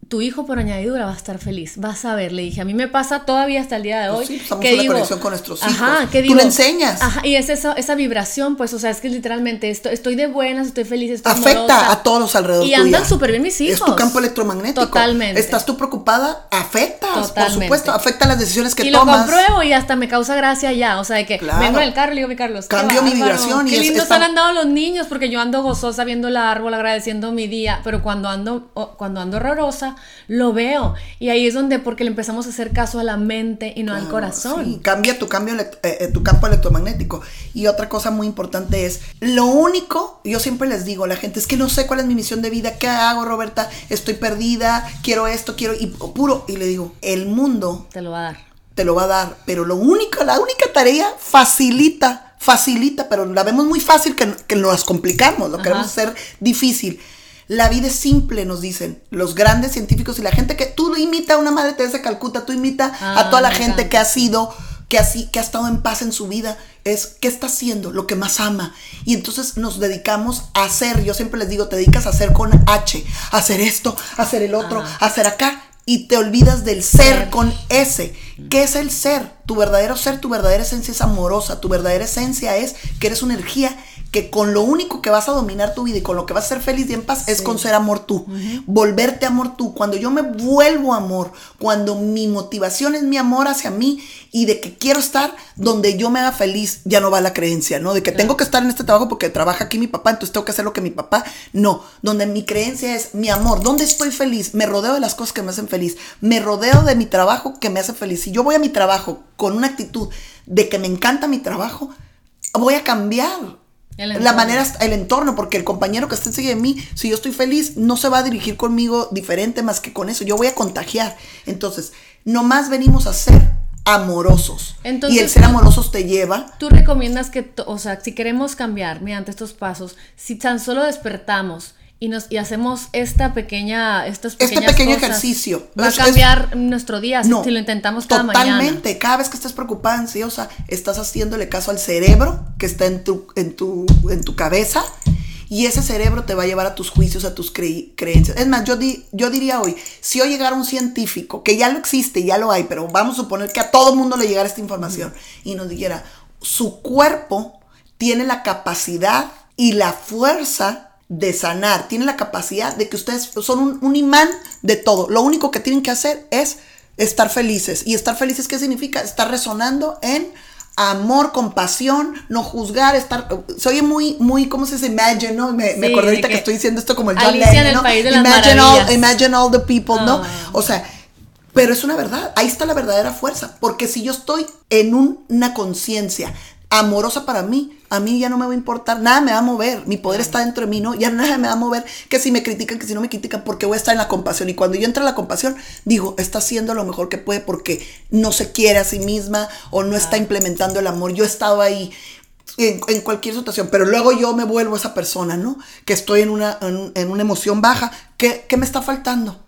tu hijo por añadidura va a estar feliz, vas a ver, le dije, a mí me pasa todavía hasta el día de pues hoy.
sí, estamos en la conexión con nuestros hijos.
Ajá, que
digo, Tú le enseñas.
Ajá, y es esa, esa vibración, pues, o sea, es que literalmente estoy, estoy de buenas, estoy feliz, estoy
Afecta a todos los alrededor
Y andan súper bien mis hijos.
Es tu campo electromagnético.
Totalmente.
Estás tú preocupada, afecta, por supuesto, afecta las decisiones que
y
tomas.
Y lo compruebo y hasta me causa gracia ya, o sea, de que vengo en el carro y le digo, mi Carlos,
cambio mi vibración.
Qué y lindo están andando los niños, porque yo ando gozosa viendo el árbol, agradeciendo mi día, pero cuando ando, cuando ando horrorosa, lo veo y ahí es donde, porque le empezamos a hacer caso a la mente y no al corazón.
cambia tu, cambio, eh, eh, tu campo electromagnético. Y otra cosa muy importante es, lo único, yo siempre les digo a la gente, es que no sé cuál es mi misión de vida, ¿qué hago, Roberta? Estoy perdida, quiero esto, quiero, y puro, y le digo, el mundo...
Te lo va a dar.
Te lo va a dar, pero lo único, la única tarea facilita, facilita, pero la vemos muy fácil que, que nos complicamos, lo queremos hacer difícil la vida es simple, nos dicen los grandes científicos y la gente que tú imita a una madre Teresa de Calcuta, tú imita a ah, toda la gente que ha sido, que, así, que ha estado en paz en su vida, es qué está haciendo, lo que más ama. Y entonces nos dedicamos a hacer, yo siempre les digo, te dedicas a hacer con H, a hacer esto, a hacer el otro, ah. a hacer acá, y te olvidas del ser con S. ¿Qué es el ser? Tu verdadero ser, tu verdadera esencia es amorosa, tu verdadera esencia es que eres una energía que con lo único que vas a dominar tu vida y con lo que vas a ser feliz y en paz es con ser amor tú. Volverte amor tú. Cuando yo me vuelvo amor, cuando mi motivación es mi amor hacia mí y de que quiero estar donde yo me haga feliz, ya no va la creencia, ¿no? De que tengo que estar en este trabajo porque trabaja aquí mi papá, entonces tengo que hacer lo que mi papá. No, donde mi creencia es mi amor. ¿Dónde estoy feliz? Me rodeo de las cosas que me hacen feliz. Me rodeo de mi trabajo que me hace feliz. Si yo voy a mi trabajo con una actitud de que me encanta mi trabajo, voy a cambiar la manera, el entorno, porque el compañero que está enseguida de mí, si yo estoy feliz, no se va a dirigir conmigo diferente más que con eso. Yo voy a contagiar. Entonces, nomás venimos a ser amorosos. y el ser amorosos te lleva.
Tú recomiendas que, o sea, si queremos cambiar mediante estos pasos, si tan solo despertamos y nos y hacemos esta pequeña
este pequeño ejercicio.
Va a cambiar nuestro día si lo intentamos cada
totalmente. Cada vez que estés preocupada ansiosa estás haciéndole caso al cerebro que está en tu en tu en tu cabeza y ese cerebro te va a llevar a tus juicios, a tus creencias. Es más, yo, yo diría hoy, si hoy llegara un científico, que ya lo existe, ya lo hay, pero vamos a suponer que a todo mundo le llegara esta información y nos dijera, su cuerpo tiene la capacidad y la fuerza de sanar, tiene la capacidad de que ustedes son un, imán de todo. Lo único que tienen que hacer es estar felices. ¿Y estar felices qué significa? Estar resonando en amor, compasión, no juzgar, estar, se oye muy, muy, ¿cómo se dice? Imagine, ¿no? Me, me acordé ahorita que, estoy diciendo esto como el John
Lennon, ¿no? país de
imagine, all, imagine all the people, ¿no? Ah. O sea, pero es una verdad, ahí está la verdadera fuerza, porque si yo estoy en una conciencia amorosa para mí, a mí ya no me va a importar, nada me va a mover, mi poder está dentro de mí, ¿no? Ya nada me va a mover, que si me critican, que si no me critican, porque voy a estar en la compasión. Y cuando yo entro en la compasión, digo, está haciendo lo mejor que puede porque no se quiere a sí misma o no está implementando el amor. Yo he estado ahí en, cualquier situación, pero luego yo me vuelvo esa persona, ¿no? Que estoy en una, en, una emoción baja, ¿qué, ¿qué me está faltando?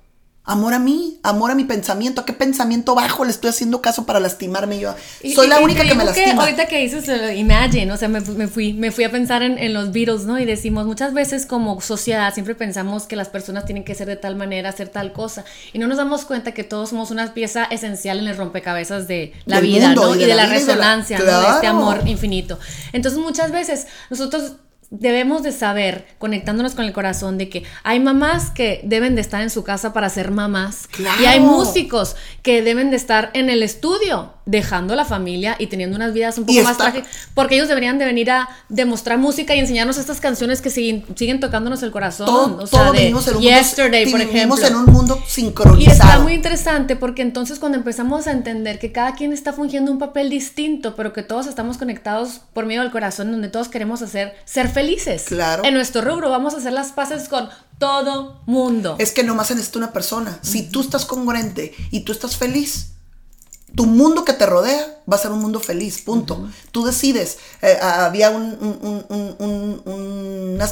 Amor a mí, amor a mi pensamiento. ¿A qué pensamiento bajo le estoy haciendo caso para lastimarme yo? Soy la única que me lastima.
ahorita que dices Imagine, o sea, me, fui, me fui a pensar en, los Beatles, ¿no? Y decimos, muchas veces como sociedad siempre pensamos que las personas tienen que ser de tal manera, hacer tal cosa. Y no nos damos cuenta que todos somos una pieza esencial en el rompecabezas de la vida, ¿no? Y de, la, resonancia, de, este amor infinito. Entonces muchas veces nosotros debemos de saber, conectándonos con el corazón, de que hay mamás que deben de estar en su casa para ser mamás. Y hay músicos que deben de estar en el estudio, dejando la familia y teniendo unas vidas un poco más trágicas. Porque ellos deberían de venir a demostrar música y enseñarnos estas canciones que siguen, siguen tocándonos el corazón.
Todo, o sea, de Yesterday, por ejemplo. Vivimos en un mundo sincronizado.
Y está muy interesante porque entonces cuando empezamos a entender que cada quien está fungiendo un papel distinto, pero que todos estamos conectados por medio del corazón, donde todos queremos hacer ser felices.
Claro.
En nuestro rubro vamos a hacer las paces con todo mundo.
Es que nomás necesita una persona. Si tú estás congruente y tú estás feliz, tu mundo que te rodea va a ser un mundo feliz, punto. Tú decides. Eh, había unas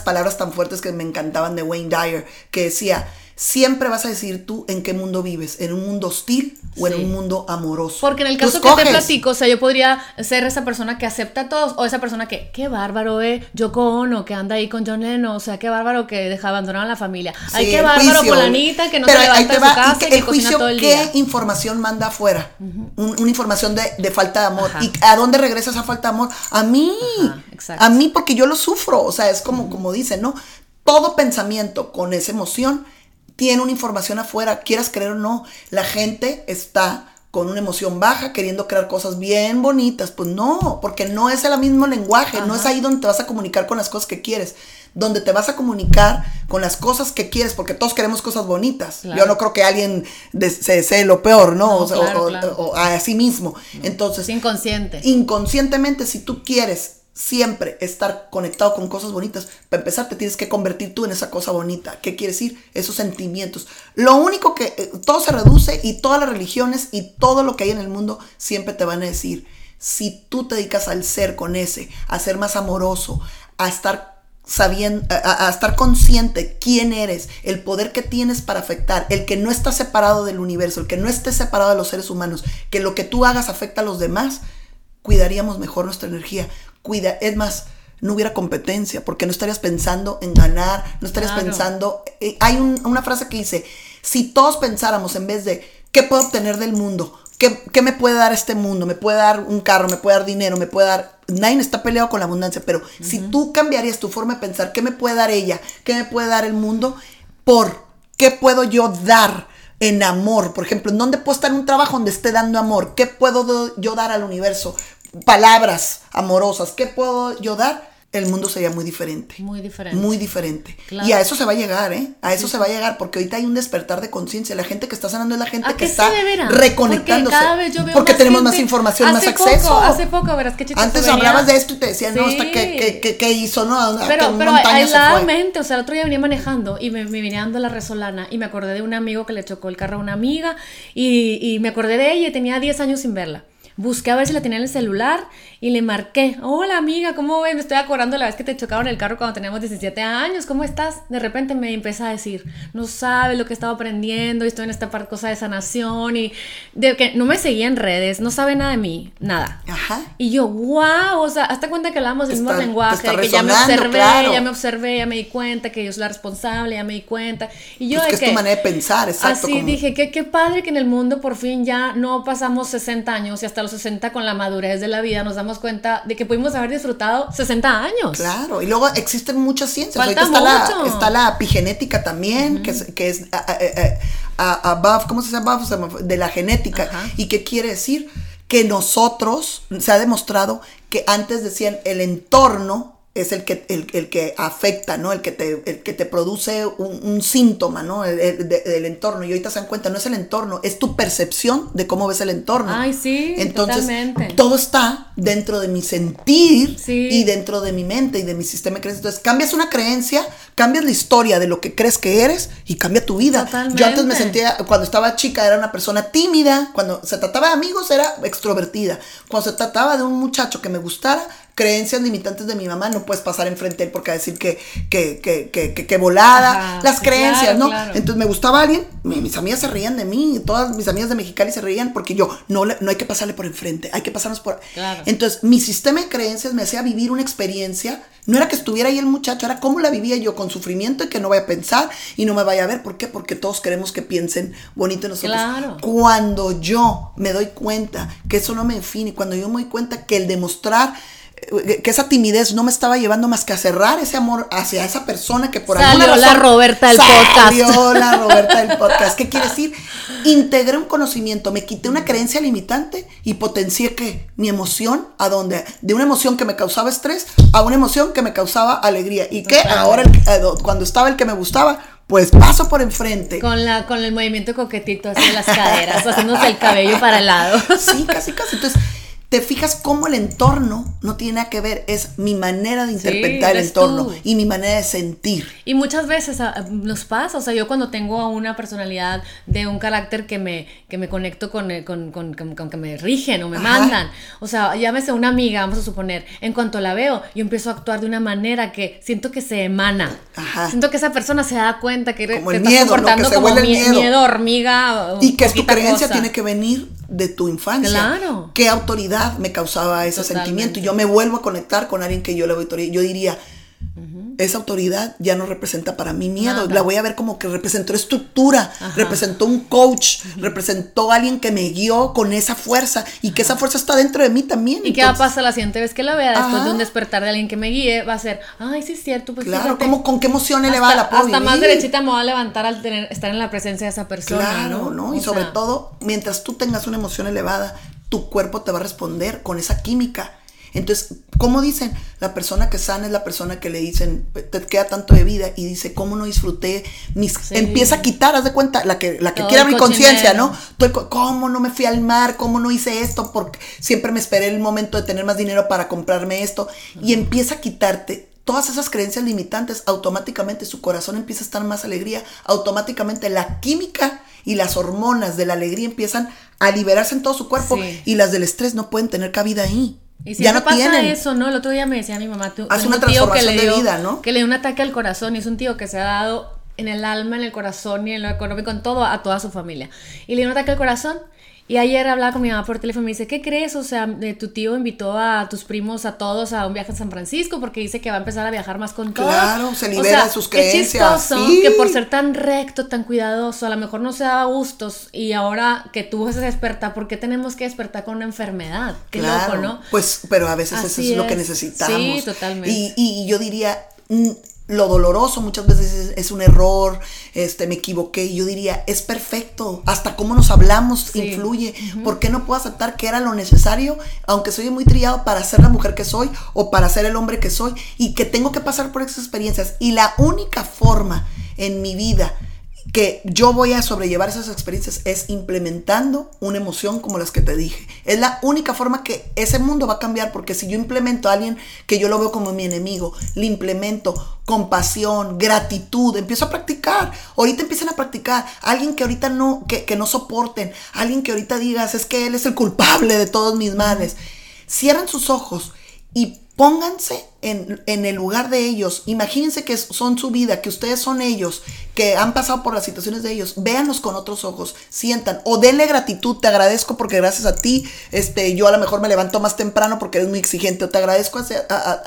palabras tan fuertes que me encantaban de Wayne Dyer, que decía, siempre vas a decir tú en qué mundo vives, en un mundo hostil o en un mundo amoroso.
Porque en el caso que te platico, o sea, yo podría ser esa persona que acepta a todos, o esa persona que, qué bárbaro, eh, Yoko Ono, que anda ahí con John Lennon, o sea, qué bárbaro que deja abandonar a la familia. Ay, qué bárbaro con la Anita, que no se levanta de su casa y que, cocina todo el
día. ¿Qué información manda afuera? una información de, falta de amor. ¿Y a dónde regresa esa falta de amor? A mí. a mí porque yo lo sufro, o sea, es como, como dicen, ¿no? Todo pensamiento con esa emoción tiene una información afuera, quieras creer o no, la gente está con una emoción baja, queriendo crear cosas bien bonitas. Pues no, porque no es el mismo lenguaje, no es ahí donde te vas a comunicar con las cosas que quieres, donde te vas a comunicar con las cosas que quieres, porque todos queremos cosas bonitas. Yo no creo que alguien se desee lo peor, ¿no? o, a sí mismo. Entonces,
inconsciente.
Inconscientemente, si tú quieres siempre estar conectado con cosas bonitas. Para empezar, te tienes que convertir tú en esa cosa bonita. ¿Qué quiere decir? Esos sentimientos. Lo único que eh, todo se reduce y todas las religiones y todo lo que hay en el mundo siempre te van a decir, si tú te dedicas al ser con ese, a ser más amoroso, a estar sabiendo, a, a, estar consciente quién eres, el poder que tienes para afectar, el que no está separado del universo, el que no esté separado de los seres humanos, que lo que tú hagas afecta a los demás, cuidaríamos mejor nuestra energía cuida, es más, no hubiera competencia, porque no estarías pensando en ganar, no estarías pensando, eh, hay una frase que dice, si todos pensáramos en vez de, ¿qué puedo obtener del mundo? ¿Qué, ¿Qué, me puede dar este mundo? ¿Me puede dar un carro? ¿Me puede dar dinero? ¿Me puede dar...? Nadie está peleado con la abundancia, pero si tú cambiarías tu forma de pensar, ¿qué me puede dar ella? ¿Qué me puede dar el mundo? ¿Por qué puedo yo dar en amor? Por ejemplo, ¿en dónde puedo estar en un trabajo donde esté dando amor? ¿Qué puedo yo dar al universo? Palabras amorosas, ¿qué puedo yo dar? El mundo sería muy diferente.
Muy diferente.
Muy diferente. Y a eso se va a llegar, ¿eh? A eso se va a llegar, porque ahorita hay un despertar de conciencia. La gente que está sanando es la gente que está reconectándose. Porque, cada vez yo veo porque tenemos más información, más acceso.
Hace poco, verás qué
Antes hablabas de esto y te decían, no, hasta que, hizo, ¿no?
Pero, pero aisladamente, o sea, el otro día venía manejando y me, me venía dando la resolana y me acordé de un amigo que le chocó el carro a una amiga y, y me acordé de ella y tenía 10 años sin verla busqué a ver si la tenía en el celular y le marqué, hola amiga, ¿cómo ves? Me estoy acordando la vez que te chocaron el carro cuando teníamos 17 años, ¿cómo estás? De repente me empieza a decir, no sabes lo que he estado aprendiendo y estoy en esta cosa de sanación y de que no me seguía en redes, no sabe nada de mí, nada.
Ajá.
Y yo, wow, o sea, hasta cuenta que hablamos del mismo lenguaje, que ya me observé, ya me observé, ya me di cuenta que yo soy la responsable, ya me di cuenta. Y yo
pues
de
que, es tu manera de pensar, exacto.
Así dije, que qué padre que en el mundo por fin ya no pasamos 60 años y hasta 60 con la madurez de la vida nos damos cuenta de que pudimos haber disfrutado 60 años.
Claro, y luego existen muchas ciencias. Ahorita está la, está la epigenética también, que es, que es above, ¿cómo se llama? De la genética. ¿Y qué quiere decir? Que nosotros, se ha demostrado que antes decían el entorno es el que, el, el, que afecta, ¿no? El que te, el que te produce un, síntoma, ¿no? El, del entorno. Y ahorita se dan cuenta, no es el entorno, es tu percepción de cómo ves el entorno.
Ay, sí.
Entonces, todo está dentro de mi sentir y dentro de mi mente y de mi sistema de creencias. Entonces, cambias una creencia, cambias la historia de lo que crees que eres y cambia tu vida. Yo antes me sentía, cuando estaba chica, era una persona tímida. Cuando se trataba de amigos, era extrovertida. Cuando se trataba de un muchacho que me gustara, creencias limitantes de mi mamá, no puedes pasar enfrente de él porque a decir que, que, que, que, que, volada, las creencias, ¿no? Entonces me gustaba alguien, mis amigas se reían de mí, todas mis amigas de Mexicali se reían porque yo, no, no hay que pasarle por enfrente, hay que pasarnos por... Entonces mi sistema de creencias me hacía vivir una experiencia, no era que estuviera ahí el muchacho, era cómo la vivía yo con sufrimiento y que no vaya a pensar y no me vaya a ver, ¿por qué? Porque todos queremos que piensen bonito en nosotros. Cuando yo me doy cuenta que eso no me define, cuando yo me doy cuenta que el demostrar que esa timidez no me estaba llevando más que a cerrar ese amor hacia esa persona que por
Salió
alguna
la Roberta del
salió
podcast.
la Roberta del podcast. ¿Qué quiere decir? Integré un conocimiento, me quité una creencia limitante y potencié que mi emoción a dónde de una emoción que me causaba estrés a una emoción que me causaba alegría y que ahora el- eh, cuando estaba el que me gustaba, pues paso por enfrente.
Con, la, con el movimiento coquetito de las caderas, haciéndose el cabello para el lado.
Sí, casi, casi. Entonces, te fijas cómo el entorno no tiene nada que ver, es mi manera de interpretar el
eres
entorno
tú.
y mi manera de sentir.
Y muchas veces ah, nos pasa, o sea, yo cuando tengo a una personalidad de un carácter que me, que me conecto con, eh, con, con, con- con que me rigen o me
Ajá.
mandan, o sea, llámese una amiga, vamos a suponer, en cuanto la veo, yo empiezo a actuar de una manera que siento que se emana.
Ajá.
Siento que esa persona se da cuenta que
Como
te
el
estás
miedo, ¿no?
comportando
Que se
como
vuelve el
mie-
miedo.
miedo, hormiga.
Y que es tu creencia
cosa.
tiene que venir de tu infancia.
Claro.
¿Qué autoridad me causaba ese
Totalmente.
sentimiento? Y yo me vuelvo a conectar con alguien que yo le doy autoridad. Yo diría, esa autoridad ya no representa para mí miedo.
Nada.
La voy a ver como que representó estructura,
Ajá.
representó un coach, representó a alguien que me guió con esa fuerza y que esa fuerza está dentro de mí también.
¿Y qué va a
Entonces,
pasar la siguiente vez que la vea después de un despertar de alguien que me guíe? Va a ser, ay, sí es cierto, pues
Claro,
fíjate".
¿cómo, ¿con qué emoción elevada la puedo
hasta más derechita me voy a levantar al tener, estar en la presencia de esa persona,
Claro,
¿no?
¿no? Y
O
sobre
sea,
todo, mientras tú tengas una emoción elevada, tu cuerpo te va a responder con esa química. Entonces, ¿cómo dicen? La persona que sana es la persona que le dicen, te queda tanto de vida y dice, ¿cómo no disfruté? Mis...
Sí.
Empieza a quitar, haz de cuenta, la que, la que
Todo
quiere abrir conciencia. ¿no? ¿Cómo no me fui al mar? ¿Cómo no hice esto? Porque siempre me esperé el momento de tener más dinero para comprarme esto. Y empieza a quitarte todas esas creencias limitantes. Automáticamente su corazón empieza a estar más alegría. Automáticamente la química y las hormonas de la alegría empiezan a liberarse en todo su cuerpo.
Sí.
Y las del estrés no pueden tener cabida ahí.
Y
ya
siempre
no
pasa
tienen.
eso, ¿no? El otro día me decía mi mamá, tú,
Hace una
un tío que
transformación
le
de
dio,
vida, ¿no?
Que le dio un ataque al corazón y es un tío que se ha dado en el alma, en el corazón y en lo económico, en todo, a toda su familia. Y le dio un ataque al corazón. Y ayer hablaba con mi mamá por teléfono y me dice, ¿qué crees? O sea, tu tío invitó a tus primos, a todos, a un viaje a San Francisco porque dice que va a empezar a viajar más con todo.
Claro, se
O
libera
sea,
de sus creencias,
chistoso
sí.
que por ser tan recto, tan cuidadoso, a lo mejor no se daba gustos y ahora que tuvo ese despertar, ¿por qué tenemos que despertar con una enfermedad? Qué
Claro,
loco, ¿no?
Pues, pero a veces eso
Así
es, lo que
es.
necesitamos.
Sí, totalmente.
Y, y yo diría, lo doloroso muchas veces es, es un error, este, me equivoqué. Yo diría, es perfecto. Hasta cómo nos hablamos
Sí.
influye. ¿Por qué no puedo aceptar que era lo necesario, aunque soy muy trillado para ser la mujer que soy o para ser el hombre que soy y que tengo que pasar por esas experiencias? Y la única forma en mi vida que yo voy a sobrellevar esas experiencias es implementando una emoción como las que te dije. Es la única forma que ese mundo va a cambiar porque si yo implemento a alguien que yo lo veo como mi enemigo, le implemento compasión, gratitud, empiezo a practicar. Ahorita empiezan a practicar. Alguien que ahorita no, que, que no soporten, alguien que ahorita digas es que él es el culpable de todos mis males. Cierran sus ojos y pónganse en, en, el lugar de ellos. Imagínense que son su vida, que ustedes son ellos, que han pasado por las situaciones de ellos. Véanlos con otros ojos, sientan o denle gratitud. Te agradezco porque gracias a ti, este, yo a lo mejor me levanto más temprano porque eres muy exigente. O te agradezco a, a, a,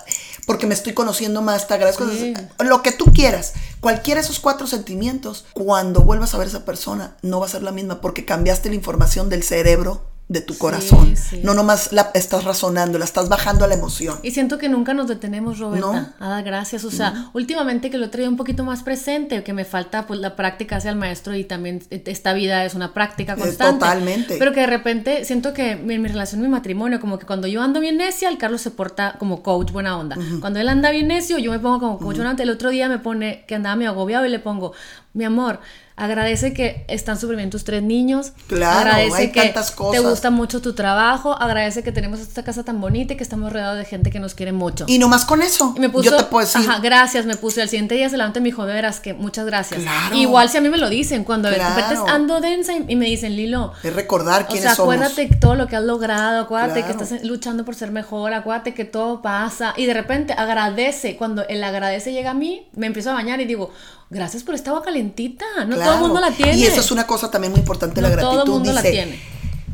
porque me estoy conociendo más. Te agradezco
Sí.
lo que tú quieras. Cualquiera de esos cuatro sentimientos, cuando vuelvas a ver a esa persona, no va a ser la misma porque cambiaste la información del cerebro de tu corazón.
sí.
No nomás la estás razonando, la estás bajando a la emoción.
Y siento que nunca nos detenemos, Roberta.
No.
A dar gracias. O sea, últimamente que lo he traído un poquito más presente, que me falta pues la práctica hacia el maestro y también esta vida es una práctica
Eh,
constante.
totalmente.
Pero que de repente siento que en mi relación, mi matrimonio, como que cuando yo ando bien necia, el Carlos se porta como coach buena onda. Cuando él anda bien necio, yo me pongo como coach buena onda. El otro día me pone que andaba medio agobiado y le pongo, mi amor, agradece que están súper bien tus tres niños.
Claro,
agradece
hay
que
tantas
te
cosas.
gusta mucho tu trabajo. Agradece que tenemos esta casa tan bonita y que estamos rodeados de gente que nos quiere mucho.
Y nomás con eso,
Y me puso,
yo te puedo decir,
ajá, gracias, me puse. Al siguiente día se levanta y me dijo, veras que muchas gracias.
Claro.
Igual si a mí me lo dicen, cuando de
Claro.
repente ando densa y, y me dicen, Lilo,
es recordar
o
quiénes
sea,
somos.
acuérdate todo lo que has logrado, acuérdate
Claro.
que estás luchando por ser mejor, acuérdate que todo pasa. Y de repente agradece. Cuando el agradece llega a mí, me empiezo a bañar y digo, gracias por esta agua calentita. No todo el mundo la tiene.
Y eso es una cosa también muy importante, la gratitud.
todo el mundo la
Dice,
tiene.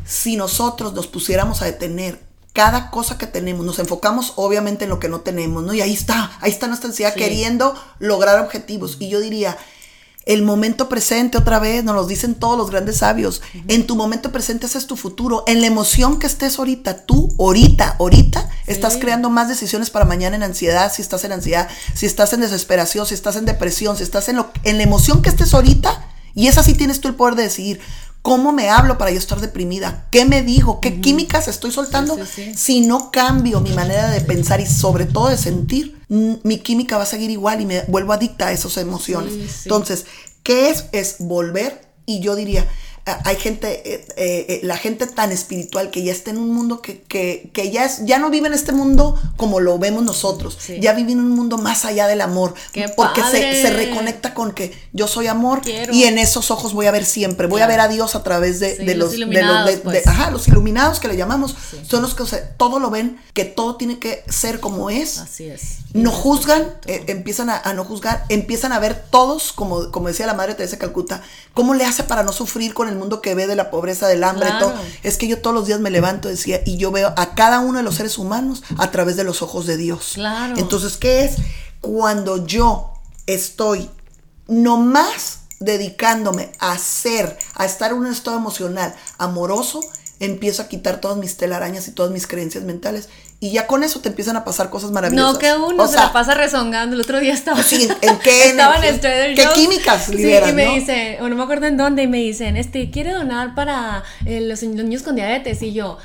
si nosotros nos pusiéramos a detener cada cosa que tenemos, nos enfocamos obviamente en lo que no tenemos, ¿no? Y ahí está, ahí está nuestra ansiedad
Sí.
queriendo lograr objetivos. Y yo diría, El momento presente, otra vez, nos lo dicen todos los grandes sabios. En tu momento presente ese es tu futuro. En la emoción que estés ahorita, tú, ahorita, ahorita, estás creando más decisiones para mañana en ansiedad, si estás en ansiedad, si estás en desesperación, si estás en depresión, si estás en, lo, en la emoción que estés ahorita. Y esa sí tienes tú el poder de decidir. ¿Cómo me hablo para yo estar deprimida? ¿Qué me digo? ¿Qué químicas estoy soltando? Si no cambio mi manera de pensar y sobre todo de sentir, mi química va a seguir igual y me vuelvo adicta a esas emociones. Entonces, ¿qué es? Es volver y yo diría, hay gente, eh, eh, la gente tan espiritual que ya está en un mundo que, que, que, ya, es, ya no vive en este mundo como lo vemos nosotros, ya vive en un mundo más allá del amor, porque se, se, reconecta con que yo soy amor y en esos ojos voy a ver siempre, voy a ver a Dios a través de, de los, iluminados, de los, pues. ajá, los iluminados que le llamamos, son los que todo lo ven, que todo tiene que ser como es.
Así es.
No juzgan, eh, empiezan a, a, no juzgar, empiezan a ver todos, como, como decía la Madre Teresa Calcuta, cómo le hace para no sufrir con el mundo que ve de la pobreza, del hambre, todo. Es que yo todos los días me levanto, decía, y yo veo a cada uno de los seres humanos a través de los ojos de Dios.
Claro.
Entonces, ¿qué es? Cuando yo estoy nomás dedicándome a ser, a estar en un estado emocional amoroso, empiezo a quitar todas mis telarañas y todas mis creencias mentales y ya con eso te empiezan a pasar cosas maravillosas.
No, que uno se la pasa rezongando. El otro día estaba.
Sí, ¿en qué?
estaba en el Trader
¿Qué químicas liberas,
Sí, y me
¿no?
dice, o no me acuerdo en dónde, y me dicen, este, ¿quiere donar para eh, los, los, niños con diabetes? Y yo,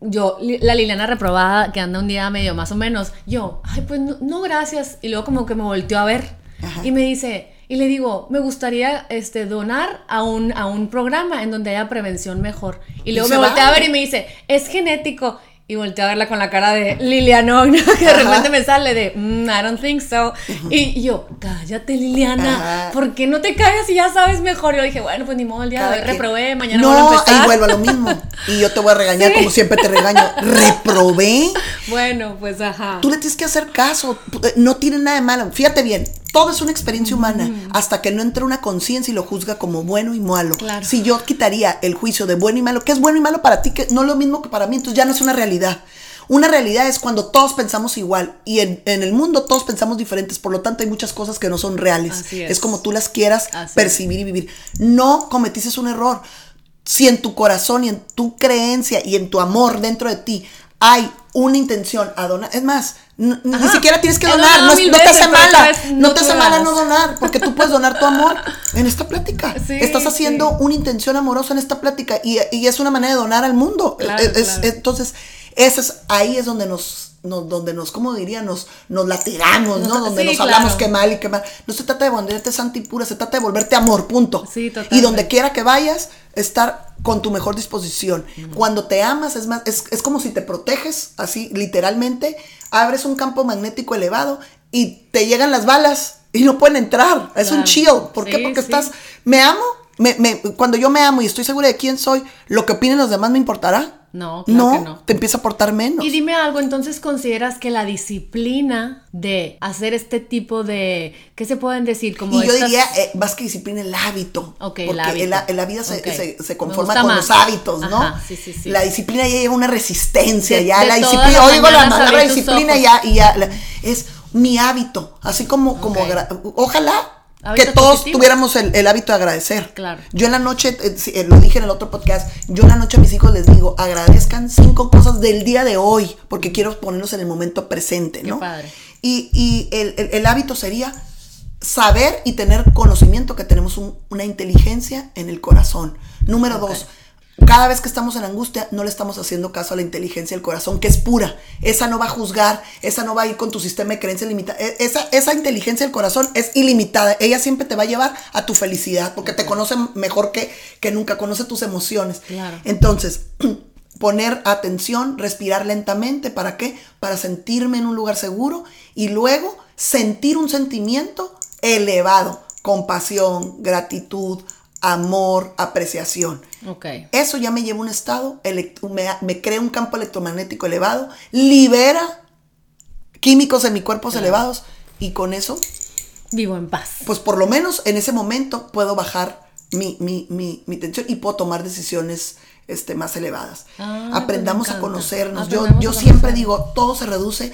yo, la Liliana reprobada, que anda un día medio más o menos, yo, ay, pues no, no gracias. Y luego como que me volteó a ver Ajá. y me dice, y le digo, me gustaría este, donar a un, a un programa en donde haya prevención mejor. Y luego
¿Y
me voltea a ver y me dice, es genético. Y volteé a verla con la cara de Liliana, ¿no? que de Ajá. repente me sale de, mm, I don't think so. Y, yo, cállate, Liliana, Ajá. ¿por qué no te callas y ya sabes mejor? Yo dije, bueno, pues ni modo, el día de hoy reprobé, mañana
no,
voy a empezar.
ahí vuelvo a lo mismo. Y yo te voy a regañar sí. como siempre te regaño. ¿Reprobé?
Bueno, pues ajá.
Tú le tienes que hacer caso, no tiene nada de malo. Fíjate bien, todo es una experiencia humana mm. hasta que no entra una conciencia y lo juzga como bueno y malo.
Claro.
Si yo quitaría el juicio de bueno y malo, ¿qué es bueno y malo para ti? Que no es lo mismo que para mí, entonces ya no es una realidad. Una realidad es cuando todos pensamos igual y en, en, el mundo todos pensamos diferentes, por lo tanto hay muchas cosas que no son reales.
Es.
es. como tú las quieras
Así
percibir
es.
y vivir. No cometiste un error. Si en tu corazón y en tu creencia y en tu amor dentro de ti hay una intención a donar, es más, ni siquiera tienes que donar, no, no, te hace mala, no, te hace mala no donar, porque tú puedes donar tu amor en esta plática.
Sí,
Estás haciendo
sí.
una intención amorosa en esta plática y, y, es una manera de donar al mundo.
Claro,
es,
claro.
entonces, eso es, ahí es donde nos, nos, donde nos, ¿cómo diría? Nos, nos la tiramos, ¿no? Donde
sí,
nos
claro.
hablamos que mal y que mal. No se trata de volverte santa y pura, se trata de volverte amor, punto.
Sí,
y donde quiera que vayas, estar con tu mejor disposición. Uh -huh. Cuando te amas, es más, es, es como si te proteges, así, literalmente, abres un campo magnético elevado y te llegan las balas y no pueden entrar. Es
claro.
un chill. ¿Por
sí,
qué? Porque
sí.
estás, me amo, me, me, cuando yo me amo y estoy segura de quién soy, lo que opinen los demás me importará.
No, claro
no,
que no.
te empieza a portar menos.
Y dime algo, entonces consideras que la disciplina de hacer este tipo de, ¿qué se pueden decir? Como
y yo
estas...
diría, eh, más que disciplina, el hábito.
Okay,
porque
el hábito.
En, la, vida se,
okay.
se, se, conforma con más. los hábitos, ¿no?
Ajá, sí, sí, sí.
La disciplina ya lleva una resistencia,
de,
ya
de
la disciplina, oigo la palabra disciplina ya, y ya, la, es mi hábito, así como, como ojalá que todos tuviéramos el, el, hábito de agradecer.
Claro.
Yo en la noche, eh, lo dije en el otro podcast, yo en la noche a mis hijos les digo, agradezcan cinco cosas del día de hoy, porque quiero ponernos en el momento presente, ¿no?
Qué padre.
Y, y el, el, el, hábito sería saber y tener conocimiento que tenemos un, una inteligencia en el corazón. Número okay. dos, cada vez que estamos en angustia, no le estamos haciendo caso a la inteligencia del corazón, que es pura. Esa no va a juzgar, esa no va a ir con tu sistema de creencias limitada. Esa, esa inteligencia del corazón es ilimitada. Ella siempre te va a llevar a tu felicidad, porque te conoce mejor que, que nunca, conoce tus emociones.
Claro.
Entonces, poner atención, respirar lentamente, ¿para qué? Para sentirme en un lugar seguro y luego sentir un sentimiento elevado, compasión, gratitud, amor, apreciación.
Okay.
Eso ya me lleva a un estado, me, me, crea un campo electromagnético elevado, libera químicos en mi cuerpo claro. elevados y con eso...
Vivo en paz.
Pues por lo menos en ese momento puedo bajar mi, mi, mi, mi tensión y puedo tomar decisiones este, más elevadas.
Ah,
Aprendamos a conocernos.
Aprendamos
yo yo
a
siempre digo, todo se reduce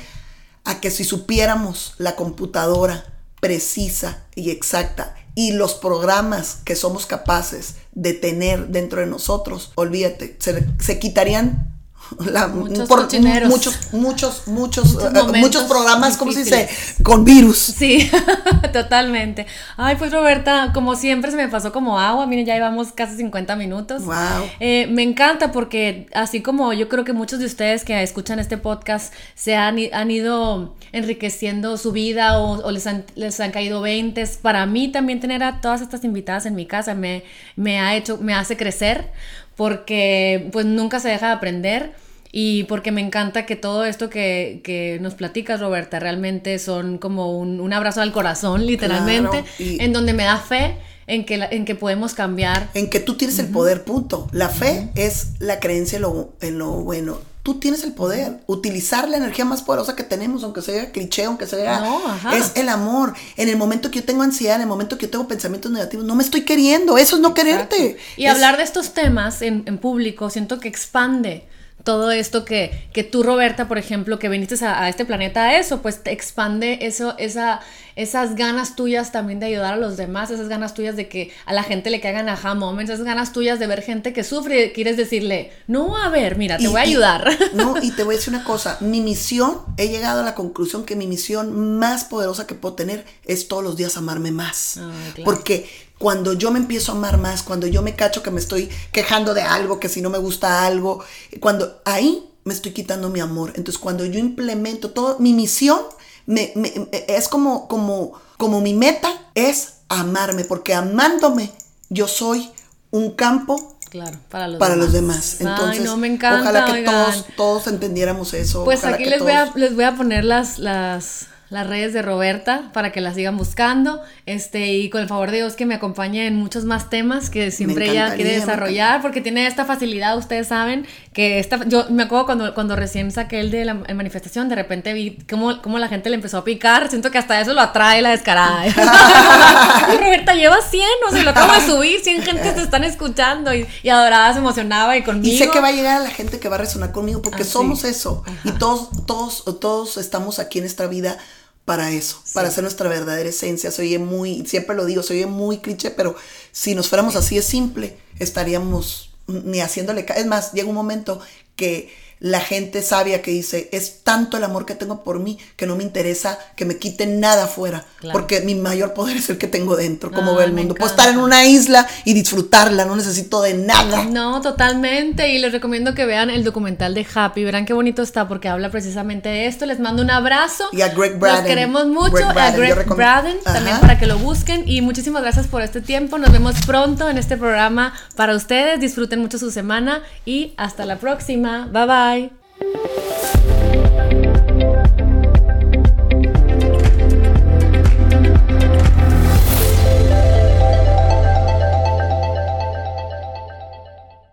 a que si supiéramos la computadora precisa y exacta y los programas que somos capaces de tener dentro de nosotros, olvídate, se, se quitarían la,
Muchos
por- muchos, muchos, muchos,
Muchos
eh, muchos programas, ¿cómo se dice? Con virus.
Sí, totalmente. Ay, pues Roberta, como siempre se me pasó como agua. Miren, ya llevamos casi 50 minutos.
Wow.
Eh, me encanta porque así como yo creo que muchos de ustedes que escuchan este podcast se han, han ido enriqueciendo su vida o, o les, han, les han caído veintes, para mí también tener a todas estas invitadas en mi casa me, me ha hecho, me hace crecer porque pues nunca se deja de aprender. Y porque me encanta que todo esto que, que nos platicas, Roberta, realmente son como un, un abrazo al corazón, literalmente,
Claro, y-
en donde me da fe en que, la- en que podemos cambiar
En que tú tienes el poder, punto. La fe es la creencia en lo, en lo bueno. Tú tienes el poder. Utilizar la energía más poderosa que tenemos, aunque sea cliché, aunque sea.
No,
es el amor. En el momento que yo tengo ansiedad, en el momento que yo tengo pensamientos negativos, no me estoy queriendo. Eso es no quererte.
Y
Es-
hablar de estos temas en, en público, siento que expande todo esto que, que tú, Roberta, por ejemplo, que viniste a, a este planeta a eso, pues te expande eso, esa, esas ganas tuyas también de ayudar a los demás, esas ganas tuyas de que a la gente le caigan aha moments, esas ganas tuyas de ver gente que sufre y quieres decirle, no, a ver, mira, te
Y-
voy a
y-
ayudar.
No, y te voy a decir una cosa, mi misión, he llegado a la conclusión que mi misión más poderosa que puedo tener es todos los días amarme más.
Ah, claro.
Porque cuando yo me empiezo a amar más, cuando yo me cacho que me estoy quejando de algo, que si no me gusta algo, cuando ahí me estoy quitando mi amor. Entonces cuando yo implemento todo, mi misión me- me- es como, como, como mi meta es amarme, porque amándome yo soy un campo
Claro, para los
para
demás.
los demás. Entonces,
Ay, no, me encanta.
ojalá que
oigan.
todos, todos entendiéramos eso.
Pues aquí les voy, a, les voy a poner las, las, las redes de Roberta para que las sigan buscando. Este, y con el favor de Dios que me acompañe en muchos más temas que siempre ella quiere desarrollar, porque tiene esta facilidad, ustedes saben, que esta, yo me acuerdo cuando, cuando recién saqué el de la manifestación, de repente vi cómo, cómo la gente le empezó a picar, siento que hasta eso lo atrae la descarada. Roberta lleva 100, o sea, lo acabo de subir, 100 gente te están escuchando y, y adorada se emocionaba y conmigo.
Y sé que va a llegar a la gente que va a resonar conmigo porque
Ah, sí.
somos eso. Y todos, todos, todos estamos aquí en esta vida para eso, para hacer nuestra verdadera esencia. Se oye muy, siempre lo digo, se oye muy cliché, pero si nos fuéramos así de simple, estaríamos ni haciéndole Es más, llega un momento que la gente sabia que dice, es tanto el amor que tengo por mí que no me interesa que me quiten nada afuera,
Claro.
porque mi mayor poder es el que tengo dentro, como
Ay,
ve el mundo. Puedo estar en una isla y disfrutarla, no necesito de nada.
No, totalmente. Y les recomiendo que vean el documental de Happy. Verán qué bonito está porque habla precisamente de esto. Les mando un abrazo.
Y a Greg Braden.
Los queremos mucho.
Greg
a Greg Braden también
Ajá.
para que lo busquen. Y muchísimas gracias por este tiempo. Nos vemos pronto en este programa para ustedes. Disfruten mucho su semana y hasta la próxima. Bye Bye.